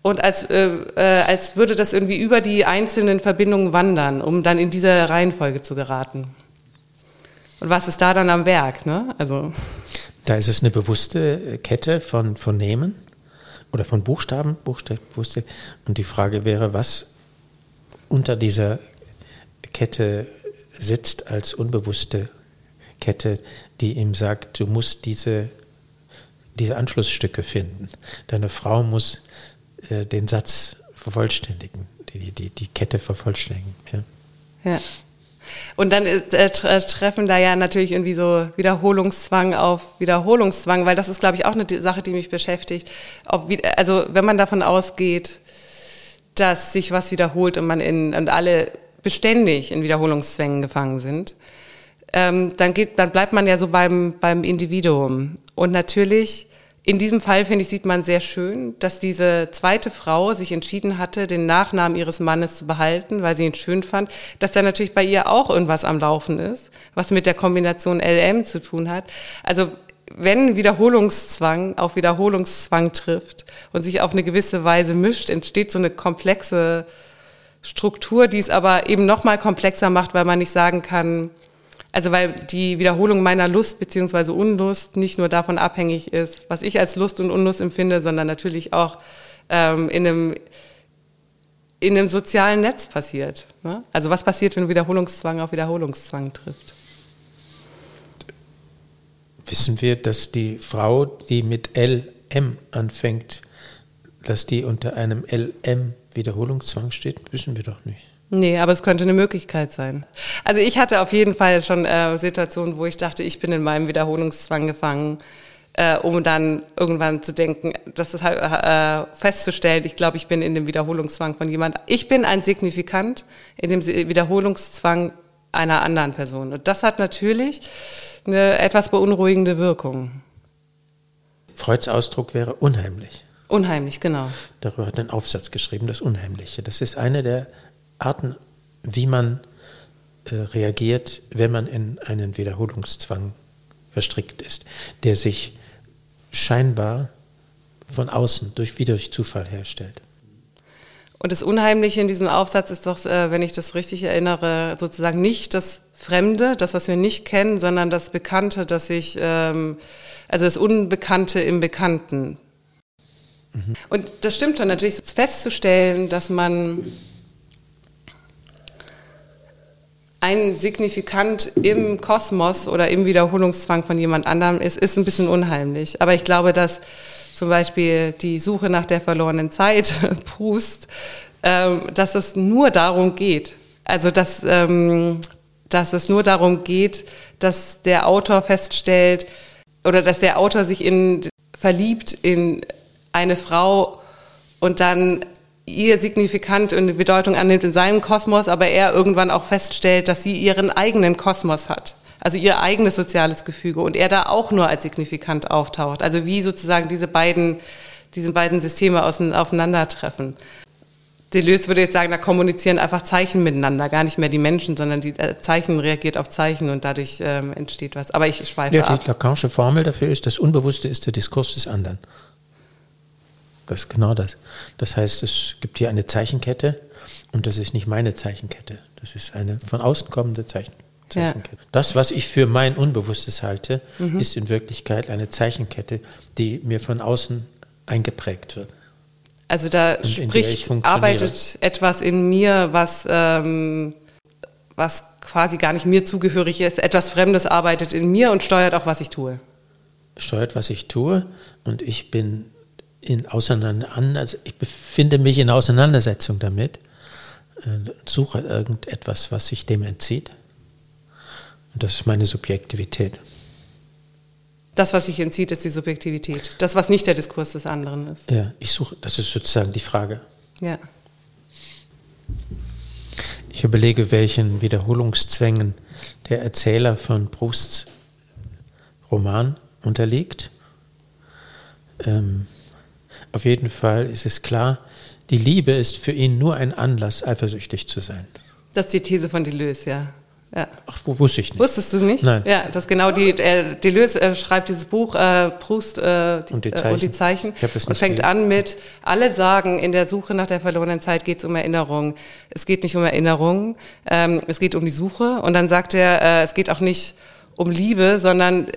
und als, äh, äh, als würde das irgendwie über die einzelnen Verbindungen wandern, um dann in diese Reihenfolge zu geraten. Und was ist da dann am Werk? Ne? Also. Da ist es eine bewusste Kette von, von Nehmen oder von Buchstaben, bewusste. Und die Frage wäre, was unter dieser Kette sitzt als unbewusste Kette, die ihm sagt, du musst diese, diese Anschlussstücke finden. Deine Frau muss äh, den Satz vervollständigen, die, die, die Kette vervollständigen. Ja. ja. Und dann äh, äh, treffen da ja natürlich irgendwie so Wiederholungszwang auf Wiederholungszwang, weil das ist, glaube ich, auch eine Sache, die mich beschäftigt. Ob, also wenn man davon ausgeht, dass sich was wiederholt und man in, und alle beständig in Wiederholungszwängen gefangen sind, ähm, dann geht, dann bleibt man ja so beim, beim Individuum. Und natürlich, in diesem Fall, finde ich, sieht man sehr schön, dass diese zweite Frau sich entschieden hatte, den Nachnamen ihres Mannes zu behalten, weil sie ihn schön fand, dass da natürlich bei ihr auch irgendwas am Laufen ist, was mit der Kombination LM zu tun hat. Also wenn Wiederholungszwang auf Wiederholungszwang trifft und sich auf eine gewisse Weise mischt, entsteht so eine komplexe Struktur, die es aber eben noch mal komplexer macht, weil man nicht sagen kann, also weil die Wiederholung meiner Lust beziehungsweise Unlust nicht nur davon abhängig ist, was ich als Lust und Unlust empfinde, sondern natürlich auch ähm, in einem in einem sozialen Netz passiert. Ne? Also was passiert, wenn Wiederholungszwang auf Wiederholungszwang trifft? Wissen wir, dass die Frau, die mit LM anfängt, dass die unter einem LM-Wiederholungszwang steht? Wissen wir doch nicht. Nee, aber es könnte eine Möglichkeit sein. Also ich hatte auf jeden Fall schon äh, Situationen, wo ich dachte, ich bin in meinem Wiederholungszwang gefangen, äh, um dann irgendwann zu denken, das ist halt äh, festzustellen, ich glaube, ich bin in dem Wiederholungszwang von jemand. Ich bin ein Signifikant in dem Wiederholungszwang einer anderen Person. Und das hat natürlich eine etwas beunruhigende Wirkung. Freuds Ausdruck wäre unheimlich. Unheimlich, genau. Darüber hat ein Aufsatz geschrieben, das Unheimliche. Das ist eine der Arten, wie man äh, reagiert, wenn man in einen Wiederholungszwang verstrickt ist, der sich scheinbar von außen durch, wie durch Zufall herstellt. Und das Unheimliche in diesem Aufsatz ist doch, äh, wenn ich das richtig erinnere, sozusagen nicht das Fremde, das, was wir nicht kennen, sondern das Bekannte, das sich, ähm, also das Unbekannte im Bekannten. Mhm. Und das stimmt dann natürlich, festzustellen, dass man ein Signifikant im Kosmos oder im Wiederholungszwang von jemand anderem ist, ist ein bisschen unheimlich. Aber ich glaube, dass zum Beispiel die Suche nach der verlorenen Zeit, Proust, ähm, dass es nur darum geht. Also, dass, ähm, dass es nur darum geht, dass der Autor feststellt oder dass der Autor sich in, verliebt in eine Frau und dann ihr signifikant und Bedeutung annimmt in seinem Kosmos, aber er irgendwann auch feststellt, dass sie ihren eigenen Kosmos hat. Also ihr eigenes soziales Gefüge und er da auch nur als signifikant auftaucht. Also wie sozusagen diese beiden, diese beiden Systeme aufeinandertreffen. Deleuze würde jetzt sagen, da kommunizieren einfach Zeichen miteinander, gar nicht mehr die Menschen, sondern die äh, Zeichen reagiert auf Zeichen und dadurch ähm, entsteht was. Aber ich schweife ja, ab. Die Lacanische Formel dafür ist, das Unbewusste ist der Diskurs des anderen. Das ist genau das. Das heißt, es gibt hier eine Zeichenkette und das ist nicht meine Zeichenkette. Das ist eine von außen kommende Zeichen Zeichenkette. Ja. Das, was ich für mein Unbewusstes halte, mhm. ist in Wirklichkeit eine Zeichenkette, die mir von außen eingeprägt wird. Also da und spricht, arbeitet etwas in mir, was, ähm, was quasi gar nicht mir zugehörig ist. Etwas Fremdes arbeitet in mir und steuert auch, was ich tue. Steuert, was ich tue und ich bin in Auseinander, also ich befinde mich in Auseinandersetzung damit, äh, suche irgendetwas, was sich dem entzieht. Und das ist meine Subjektivität. Das, was sich entzieht, ist die Subjektivität. Das, was nicht der Diskurs des anderen ist. Ja, ich suche, das ist sozusagen die Frage. Ja. Ich überlege, welchen Wiederholungszwängen der Erzähler von Prousts Roman unterliegt. Ähm, auf jeden Fall ist es klar, die Liebe ist für ihn nur ein Anlass, eifersüchtig zu sein. Das ist die These von Deleuze, ja. ja. Ach, wo wusste ich nicht. Wusstest du nicht? Nein. Ja, das genau die, äh, Deleuze äh, schreibt dieses Buch, äh, Proust äh, und, die Zeichen. Äh, und die Zeichen und fängt gelesen. an mit, alle sagen, in der Suche nach der verlorenen Zeit geht es um Erinnerung. Es geht nicht um Erinnerung, ähm, es geht um die Suche. Und dann sagt er, äh, es geht auch nicht um Liebe, sondern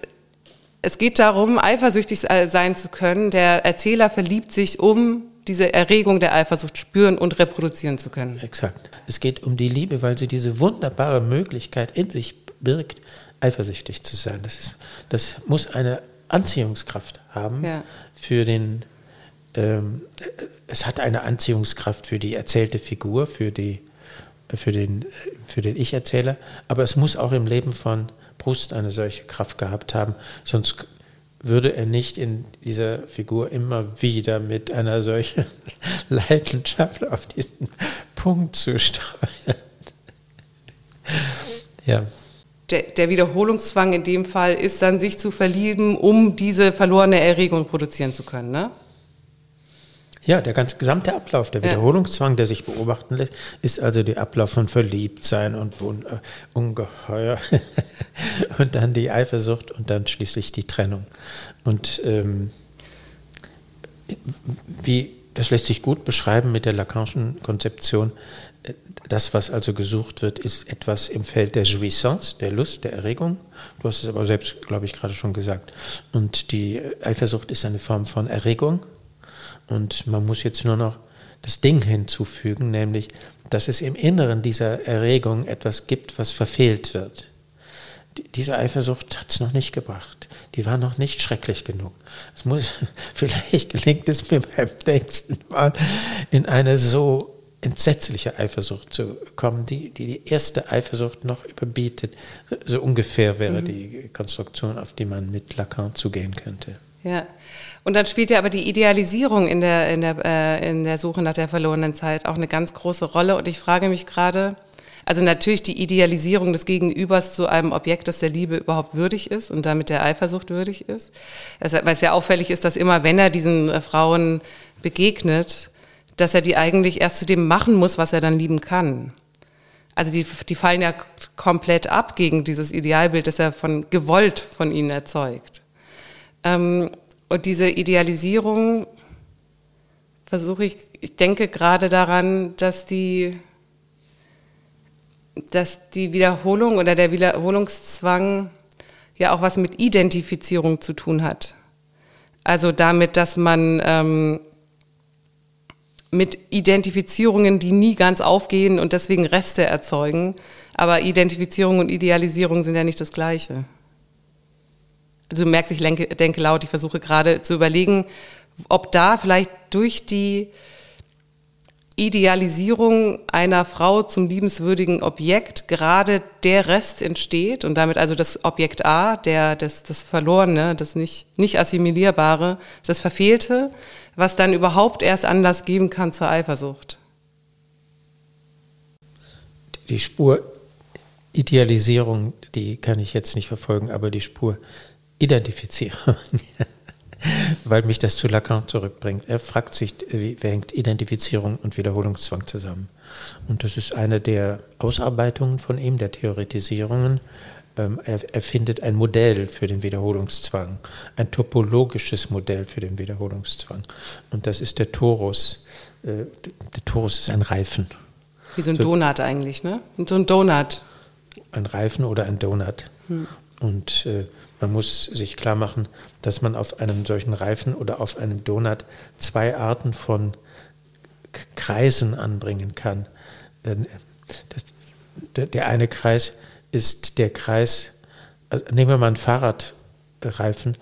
es geht darum, eifersüchtig sein zu können. Der Erzähler verliebt sich, um diese Erregung der Eifersucht spüren und reproduzieren zu können. Exakt. Es geht um die Liebe, weil sie diese wunderbare Möglichkeit in sich birgt, eifersüchtig zu sein. Das, ist, das muss eine Anziehungskraft haben ja. für den, ähm, es hat eine Anziehungskraft für die erzählte Figur, für, die, für den, für den Ich-Erzähler, aber es muss auch im Leben von Brust eine solche Kraft gehabt haben. Sonst würde er nicht in dieser Figur immer wieder mit einer solchen Leidenschaft auf diesen Punkt zusteuern. ja. Der, der, Wiederholungszwang in dem Fall ist dann, sich zu verlieben, um diese verlorene Erregung produzieren zu können, ne? Ja, der ganze gesamte Ablauf, der Wiederholungszwang, der sich beobachten lässt, ist also der Ablauf von Verliebtsein und Wund äh, Ungeheuer und dann die Eifersucht und dann schließlich die Trennung. Und ähm, wie das lässt sich gut beschreiben mit der Lacanischen Konzeption. Das, was also gesucht wird, ist etwas im Feld der Jouissance, der Lust, der Erregung. Du hast es aber selbst, glaube ich, gerade schon gesagt. Und die Eifersucht ist eine Form von Erregung. Und man muss jetzt nur noch das Ding hinzufügen, nämlich, dass es im Inneren dieser Erregung etwas gibt, was verfehlt wird. Diese Eifersucht hat es noch nicht gebracht. Die war noch nicht schrecklich genug. Es muss, vielleicht gelingt es mir beim nächsten Mal in eine so entsetzliche Eifersucht zu kommen, die, die die erste Eifersucht noch überbietet. So ungefähr wäre mhm. die Konstruktion, auf die man mit Lacan zugehen könnte. Ja. Und dann spielt ja aber die Idealisierung in der, in der, äh, in der Suche nach der verlorenen Zeit auch eine ganz große Rolle. Und ich frage mich gerade, also natürlich die Idealisierung des Gegenübers zu einem Objekt, das der Liebe überhaupt würdig ist und damit der Eifersucht würdig ist. Weil es ja auffällig ist, dass immer, wenn er diesen äh, Frauen begegnet, dass er die eigentlich erst zu dem machen muss, was er dann lieben kann. Also die, die fallen ja komplett ab gegen dieses Idealbild, das er von gewollt von ihnen erzeugt. Ähm, und diese Idealisierung versuche ich, ich denke gerade daran, dass die dass die Wiederholung oder der Wiederholungszwang ja auch was mit Identifizierung zu tun hat. Also damit, dass man ähm, mit Identifizierungen, die nie ganz aufgehen und deswegen Reste erzeugen, aber Identifizierung und Idealisierung sind ja nicht das Gleiche. Also du merkst, ich denke, denke laut, ich versuche gerade zu überlegen, ob da vielleicht durch die Idealisierung einer Frau zum liebenswürdigen Objekt gerade der Rest entsteht und damit also das Objekt A, der, das, das Verlorene, das nicht, nicht assimilierbare, das Verfehlte, was dann überhaupt erst Anlass geben kann zur Eifersucht. Die Spur Idealisierung, die kann ich jetzt nicht verfolgen, aber die Spur Identifizierung weil mich das zu Lacan zurückbringt. Er fragt sich, wie hängt Identifizierung und Wiederholungszwang zusammen? Und das ist eine der Ausarbeitungen von ihm, der Theoretisierungen. Ähm, er, er findet ein Modell für den Wiederholungszwang, ein topologisches Modell für den Wiederholungszwang. Und das ist der Torus. Äh, der Torus ist ein Reifen. Wie so ein so, Donut eigentlich, ne? So ein Donut. Ein Reifen oder ein Donut. Hm. Und äh, man muss sich klar machen, dass man auf einem solchen Reifen oder auf einem Donut zwei Arten von Kreisen anbringen kann. Der eine Kreis ist der Kreis, also nehmen wir mal einen Fahrradreifen,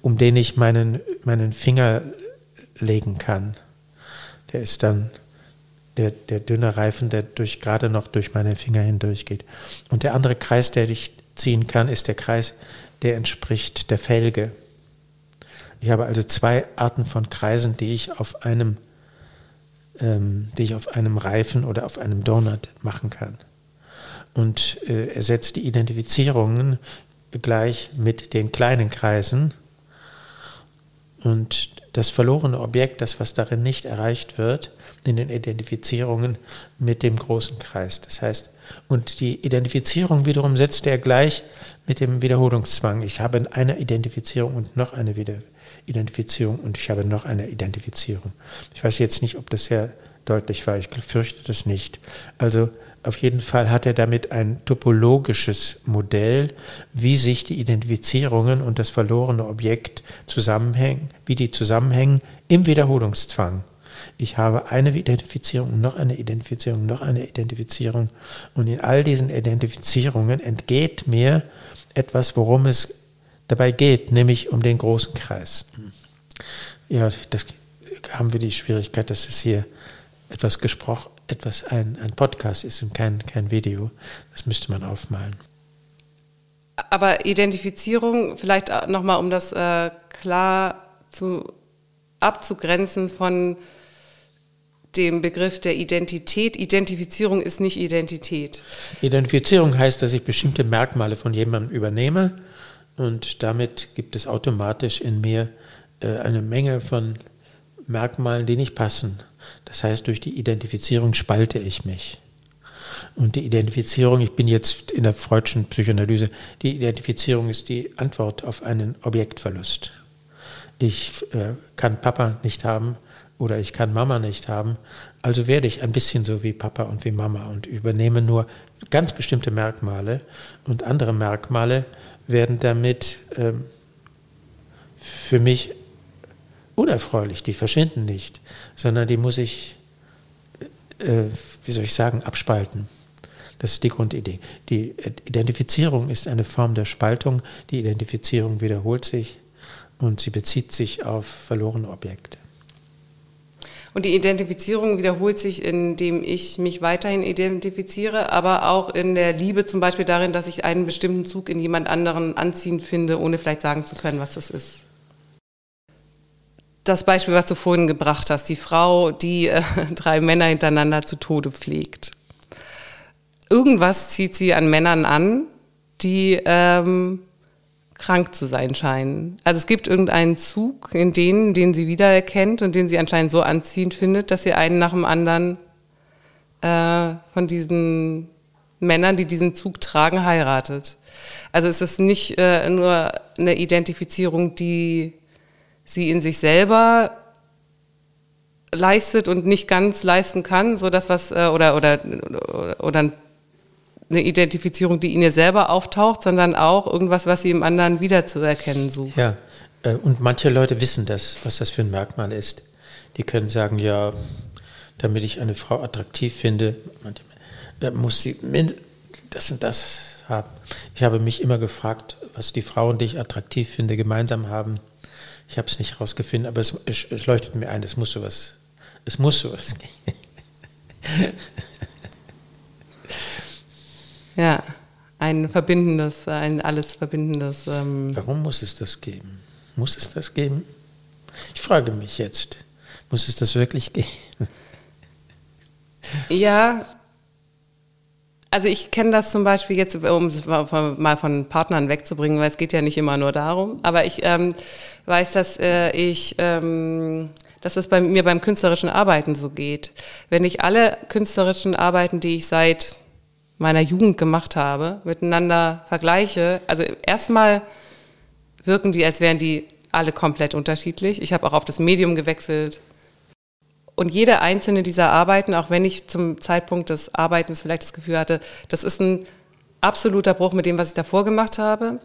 um den ich meinen, meinen Finger legen kann. Der ist dann der, der dünne Reifen, der durch, gerade noch durch meine Finger hindurch geht. Und der andere Kreis, der ich ziehen kann, ist der Kreis, der entspricht der Felge. Ich habe also zwei Arten von Kreisen, die ich auf einem, ähm, die ich auf einem Reifen oder auf einem Donut machen kann. Und äh, er setzt die Identifizierungen gleich mit den kleinen Kreisen. Und das verlorene Objekt, das was darin nicht erreicht wird, in den Identifizierungen mit dem großen Kreis. Das heißt, und die Identifizierung wiederum setzt er gleich mit dem Wiederholungszwang. Ich habe eine Identifizierung und noch eine Identifizierung und ich habe noch eine Identifizierung. Ich weiß jetzt nicht, ob das sehr deutlich war. Ich fürchte das nicht. Also auf jeden Fall hat er damit ein topologisches Modell, wie sich die Identifizierungen und das verlorene Objekt zusammenhängen, wie die zusammenhängen im Wiederholungszwang. Ich habe eine Identifizierung, noch eine Identifizierung, noch eine Identifizierung. Und in all diesen Identifizierungen entgeht mir etwas, worum es dabei geht, nämlich um den großen Kreis. Ja, das haben wir die Schwierigkeit, dass es hier etwas gesprochen, etwas ein, ein Podcast ist und kein, kein Video. Das müsste man aufmalen. aber Identifizierung, vielleicht nochmal, um das äh, klar zu, abzugrenzen von dem Begriff der Identität. Identifizierung ist nicht Identität. Identifizierung heißt, dass ich bestimmte Merkmale von jemandem übernehme und damit gibt es automatisch in mir äh, eine Menge von Merkmalen, die nicht passen. Das heißt, durch die Identifizierung spalte ich mich. Und die Identifizierung, ich bin jetzt in der freudschen Psychoanalyse, die Identifizierung ist die Antwort auf einen Objektverlust. Ich äh, kann Papa nicht haben oder ich kann Mama nicht haben, also werde ich ein bisschen so wie Papa und wie Mama und übernehme nur ganz bestimmte Merkmale und andere Merkmale werden damit ähm, für mich unerfreulich, die verschwinden nicht, sondern die muss ich, äh, wie soll ich sagen, abspalten. Das ist die Grundidee. Die Identifizierung ist eine Form der Spaltung. Die Identifizierung wiederholt sich und sie bezieht sich auf verlorene Objekte. Und die Identifizierung wiederholt sich, indem ich mich weiterhin identifiziere, aber auch in der Liebe zum Beispiel darin, dass ich einen bestimmten Zug in jemand anderen anziehend finde, ohne vielleicht sagen zu können, was das ist. Das Beispiel, was du vorhin gebracht hast, die Frau, die äh, drei Männer hintereinander zu Tode pflegt. Irgendwas zieht sie an Männern an, die ähm, krank zu sein scheinen. Also es gibt irgendeinen Zug in denen, den sie wiedererkennt und den sie anscheinend so anziehend findet, dass sie einen nach dem anderen äh, von diesen Männern, die diesen Zug tragen, heiratet. Also es ist nicht äh, nur eine Identifizierung, die sie in sich selber leistet und nicht ganz leisten kann, so das was äh, oder oder oder eine Identifizierung, die in ihr selber auftaucht, sondern auch irgendwas, was sie im anderen wiederzuerkennen sucht. Ja, äh, und manche Leute wissen das, was das für ein Merkmal ist. Die können sagen, ja, damit ich eine Frau attraktiv finde, da muss sie das und das haben. Ich habe mich immer gefragt, was die Frauen, die ich attraktiv finde, gemeinsam haben. Ich habe es nicht herausgefunden, aber es, es, leuchtet mir ein, es muss sowas, es muss sowas gehen. Ja, ein verbindendes, ein alles verbindendes. Ähm Warum muss es das geben? Muss es das geben? Ich frage mich jetzt, muss es das wirklich geben? Ja, also ich kenne das zum Beispiel jetzt, um es mal von Partnern wegzubringen, weil es geht ja nicht immer nur darum. Aber ich ähm, weiß, dass äh, ich, ähm, dass es bei mir beim künstlerischen Arbeiten so geht. Wenn ich alle künstlerischen Arbeiten, die ich seit meiner Jugend gemacht habe, miteinander vergleiche, also erstmal wirken die, als wären die alle komplett unterschiedlich. Ich habe auch auf das Medium gewechselt. Und jede einzelne dieser Arbeiten, auch wenn ich zum Zeitpunkt des Arbeitens vielleicht das Gefühl hatte, das ist ein absoluter Bruch mit dem, was ich davor gemacht habe.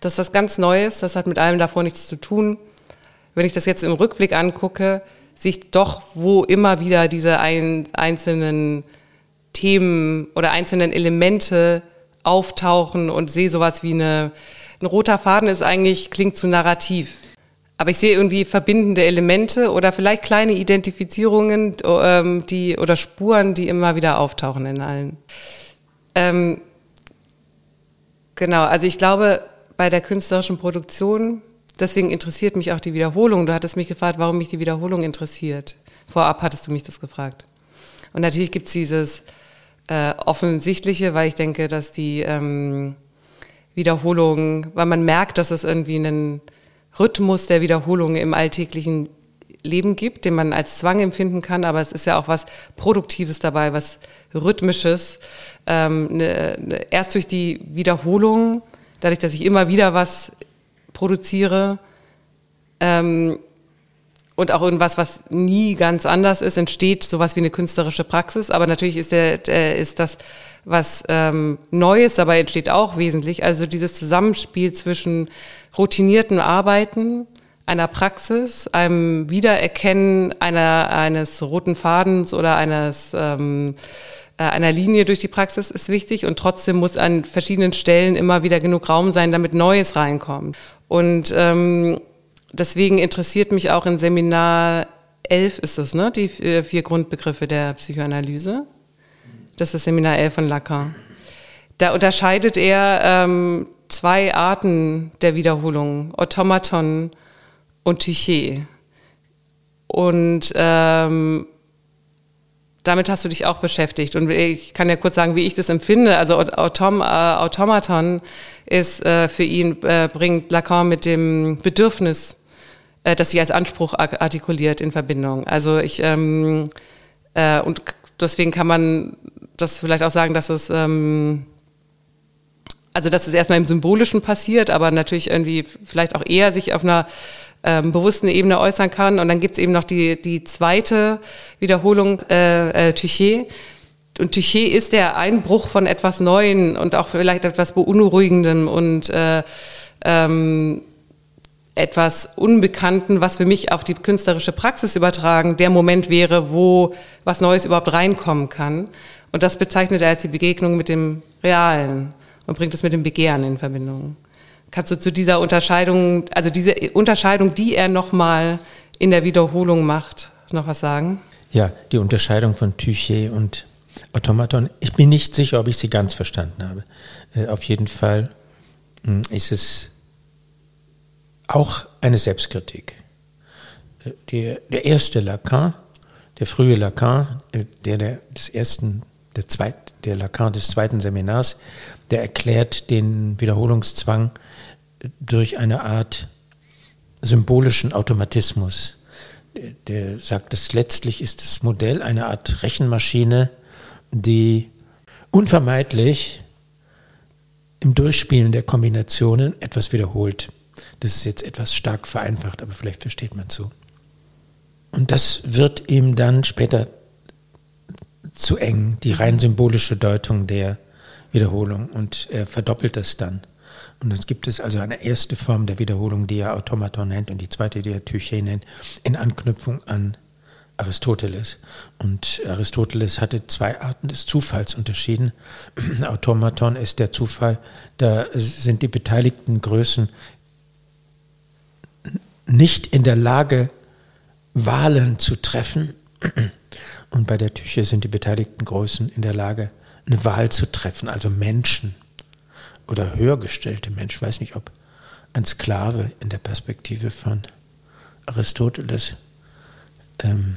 Das ist was ganz Neues, das hat mit allem davor nichts zu tun. Wenn ich das jetzt im Rückblick angucke, sehe ich doch, wo immer wieder diese ein, einzelnen Themen oder einzelnen Elemente auftauchen und sehe sowas wie eine, ein roter Faden ist eigentlich, klingt zu narrativ. Aber ich sehe irgendwie verbindende Elemente oder vielleicht kleine Identifizierungen ähm, die, oder Spuren, die immer wieder auftauchen in allen. Ähm, genau, also ich glaube, bei der künstlerischen Produktion, deswegen interessiert mich auch die Wiederholung. Du hattest mich gefragt, warum mich die Wiederholung interessiert. Vorab hattest du mich das gefragt. Und natürlich gibt es dieses äh, offensichtliche, weil ich denke, dass die ähm, Wiederholung, weil man merkt, dass es irgendwie einen Rhythmus der Wiederholung im alltäglichen Leben gibt, den man als Zwang empfinden kann, aber es ist ja auch was Produktives dabei, was Rhythmisches. Ähm, ne, ne, erst durch die Wiederholung, dadurch, dass ich immer wieder was produziere, ähm, und auch irgendwas, was nie ganz anders ist, entsteht sowas wie eine künstlerische Praxis. Aber natürlich ist, der, der ist das was ähm, Neues, dabei entsteht auch wesentlich. Also dieses Zusammenspiel zwischen routinierten Arbeiten, einer Praxis, einem Wiedererkennen einer, eines roten Fadens oder eines ähm, äh, einer Linie durch die Praxis ist wichtig und trotzdem muss an verschiedenen Stellen immer wieder genug Raum sein, damit Neues reinkommt. Und ähm, deswegen interessiert mich auch in Seminar 11 ist es, ne? Die äh, vier Grundbegriffe der Psychoanalyse. Das ist Seminar 11 von Lacan. Da unterscheidet er ähm, zwei Arten der Wiederholung, Automaton und Tyché. Und ähm, damit hast du dich auch beschäftigt. Und ich kann ja kurz sagen, wie ich das empfinde. Also Autom, äh, Automaton ist äh, für ihn, äh, bringt Lacan mit dem Bedürfnis, äh, das sich als Anspruch artikuliert in Verbindung. Also ich, ähm, äh, und deswegen kann man das vielleicht auch sagen, dass es, ähm, also dass es erstmal im Symbolischen passiert, aber natürlich irgendwie vielleicht auch eher sich auf einer ähm, bewussten Ebene äußern kann. Und dann gibt es eben noch die, die zweite Wiederholung, äh, äh, Touché. Und Touché ist der Einbruch von etwas Neuen und auch vielleicht etwas Beunruhigendem und äh, ähm, etwas Unbekannten, was für mich auf die künstlerische Praxis übertragen, der Moment wäre, wo was Neues überhaupt reinkommen kann. Und das bezeichnet er als die Begegnung mit dem Realen und bringt es mit dem Begehren in Verbindung. Kannst du zu dieser Unterscheidung, also diese Unterscheidung, die er nochmal in der Wiederholung macht, noch was sagen? Ja, die Unterscheidung von Tyché und Automaton. Ich bin nicht sicher, ob ich sie ganz verstanden habe. Äh, auf jeden Fall hm, ist es auch eine Selbstkritik. Äh, der, der erste Lacan, der frühe Lacan, äh, der, der des ersten, der, zweit, der Lacan des zweiten Seminars, der erklärt den Wiederholungszwang durch eine Art symbolischen Automatismus. Der, der sagt, dass letztlich ist das Modell eine Art Rechenmaschine, die unvermeidlich im Durchspielen der Kombinationen etwas wiederholt. Das ist jetzt etwas stark vereinfacht, aber vielleicht versteht man so. Und das wird ihm dann später zu eng, die rein symbolische Deutung der Wiederholung. Und er verdoppelt das dann. Und es gibt es also eine erste Form der Wiederholung, die er Automaton nennt, und die zweite, die er Tyché nennt, in Anknüpfung an Aristoteles. Und Aristoteles hatte zwei Arten des Zufalls unterschieden. Automaton ist der Zufall, da sind die beteiligten Größen nicht in der Lage, Wahlen zu treffen. Und bei der Tüche sind die beteiligten Größen in der Lage, eine Wahl zu treffen, also Menschen oder höhergestellte Mensch, weiß nicht, ob ein Sklave in der Perspektive von Aristoteles ähm,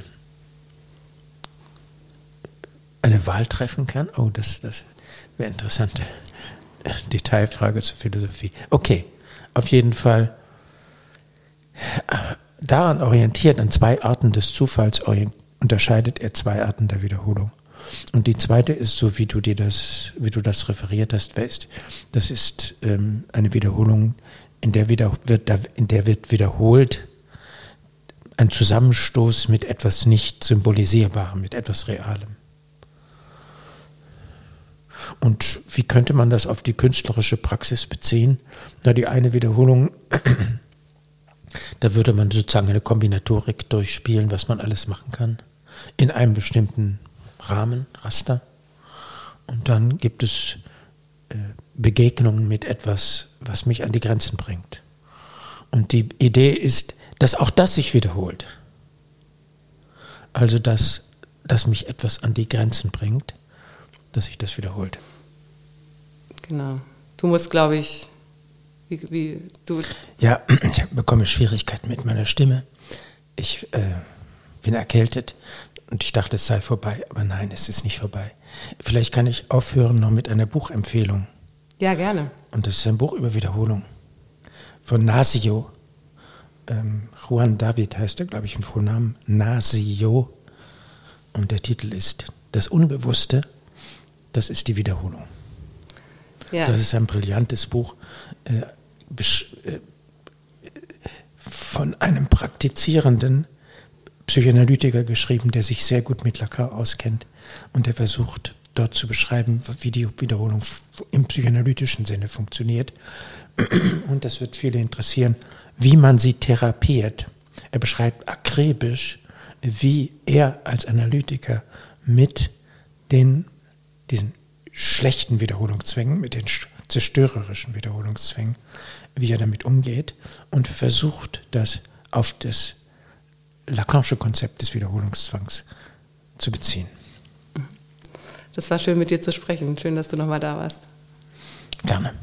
eine Wahl treffen kann. Oh, das, das wäre eine interessante Detailfrage zur Philosophie. Okay, auf jeden Fall daran orientiert, an zwei Arten des Zufalls unterscheidet er zwei Arten der Wiederholung. Und die zweite ist, so wie du dir das, wie du das referiert hast, West. Das ist ähm, eine Wiederholung, in der, wieder, wird, in der wird wiederholt ein Zusammenstoß mit etwas nicht symbolisierbarem, mit etwas Realem. Und wie könnte man das auf die künstlerische Praxis beziehen? Na, die eine Wiederholung, da würde man sozusagen eine Kombinatorik durchspielen, was man alles machen kann, in einem bestimmten Rahmen, Raster. Und dann gibt es äh, Begegnungen mit etwas, was mich an die Grenzen bringt. Und die Idee ist, dass auch das sich wiederholt. Also, dass, dass mich etwas an die Grenzen bringt, dass sich das wiederholt. Genau. Du musst, glaube ich, wie, wie du. Ja, ich bekomme Schwierigkeiten mit meiner Stimme. Ich äh, bin erkältet. Und ich dachte, es sei vorbei, aber nein, es ist nicht vorbei. Vielleicht kann ich aufhören noch mit einer Buchempfehlung. Ja, gerne. Und das ist ein Buch über Wiederholung von Nasio. Ähm, Juan David heißt er, glaube ich, im Vornamen. Nasio. Und der Titel ist Das Unbewusste, das ist die Wiederholung. Ja. Das ist ein brillantes Buch äh, äh, von einem praktizierenden Psychoanalytiker geschrieben, der sich sehr gut mit Lacan auskennt und der versucht dort zu beschreiben, wie die Wiederholung im psychoanalytischen Sinne funktioniert. Und das wird viele interessieren, wie man sie therapiert. Er beschreibt akribisch, wie er als Analytiker mit den, diesen schlechten Wiederholungszwängen, mit den zerstörerischen Wiederholungszwängen, wie er damit umgeht und versucht, das auf das Lacanische Konzept des Wiederholungszwangs zu beziehen. Das war schön mit dir zu sprechen. Schön, dass du nochmal da warst. Gerne.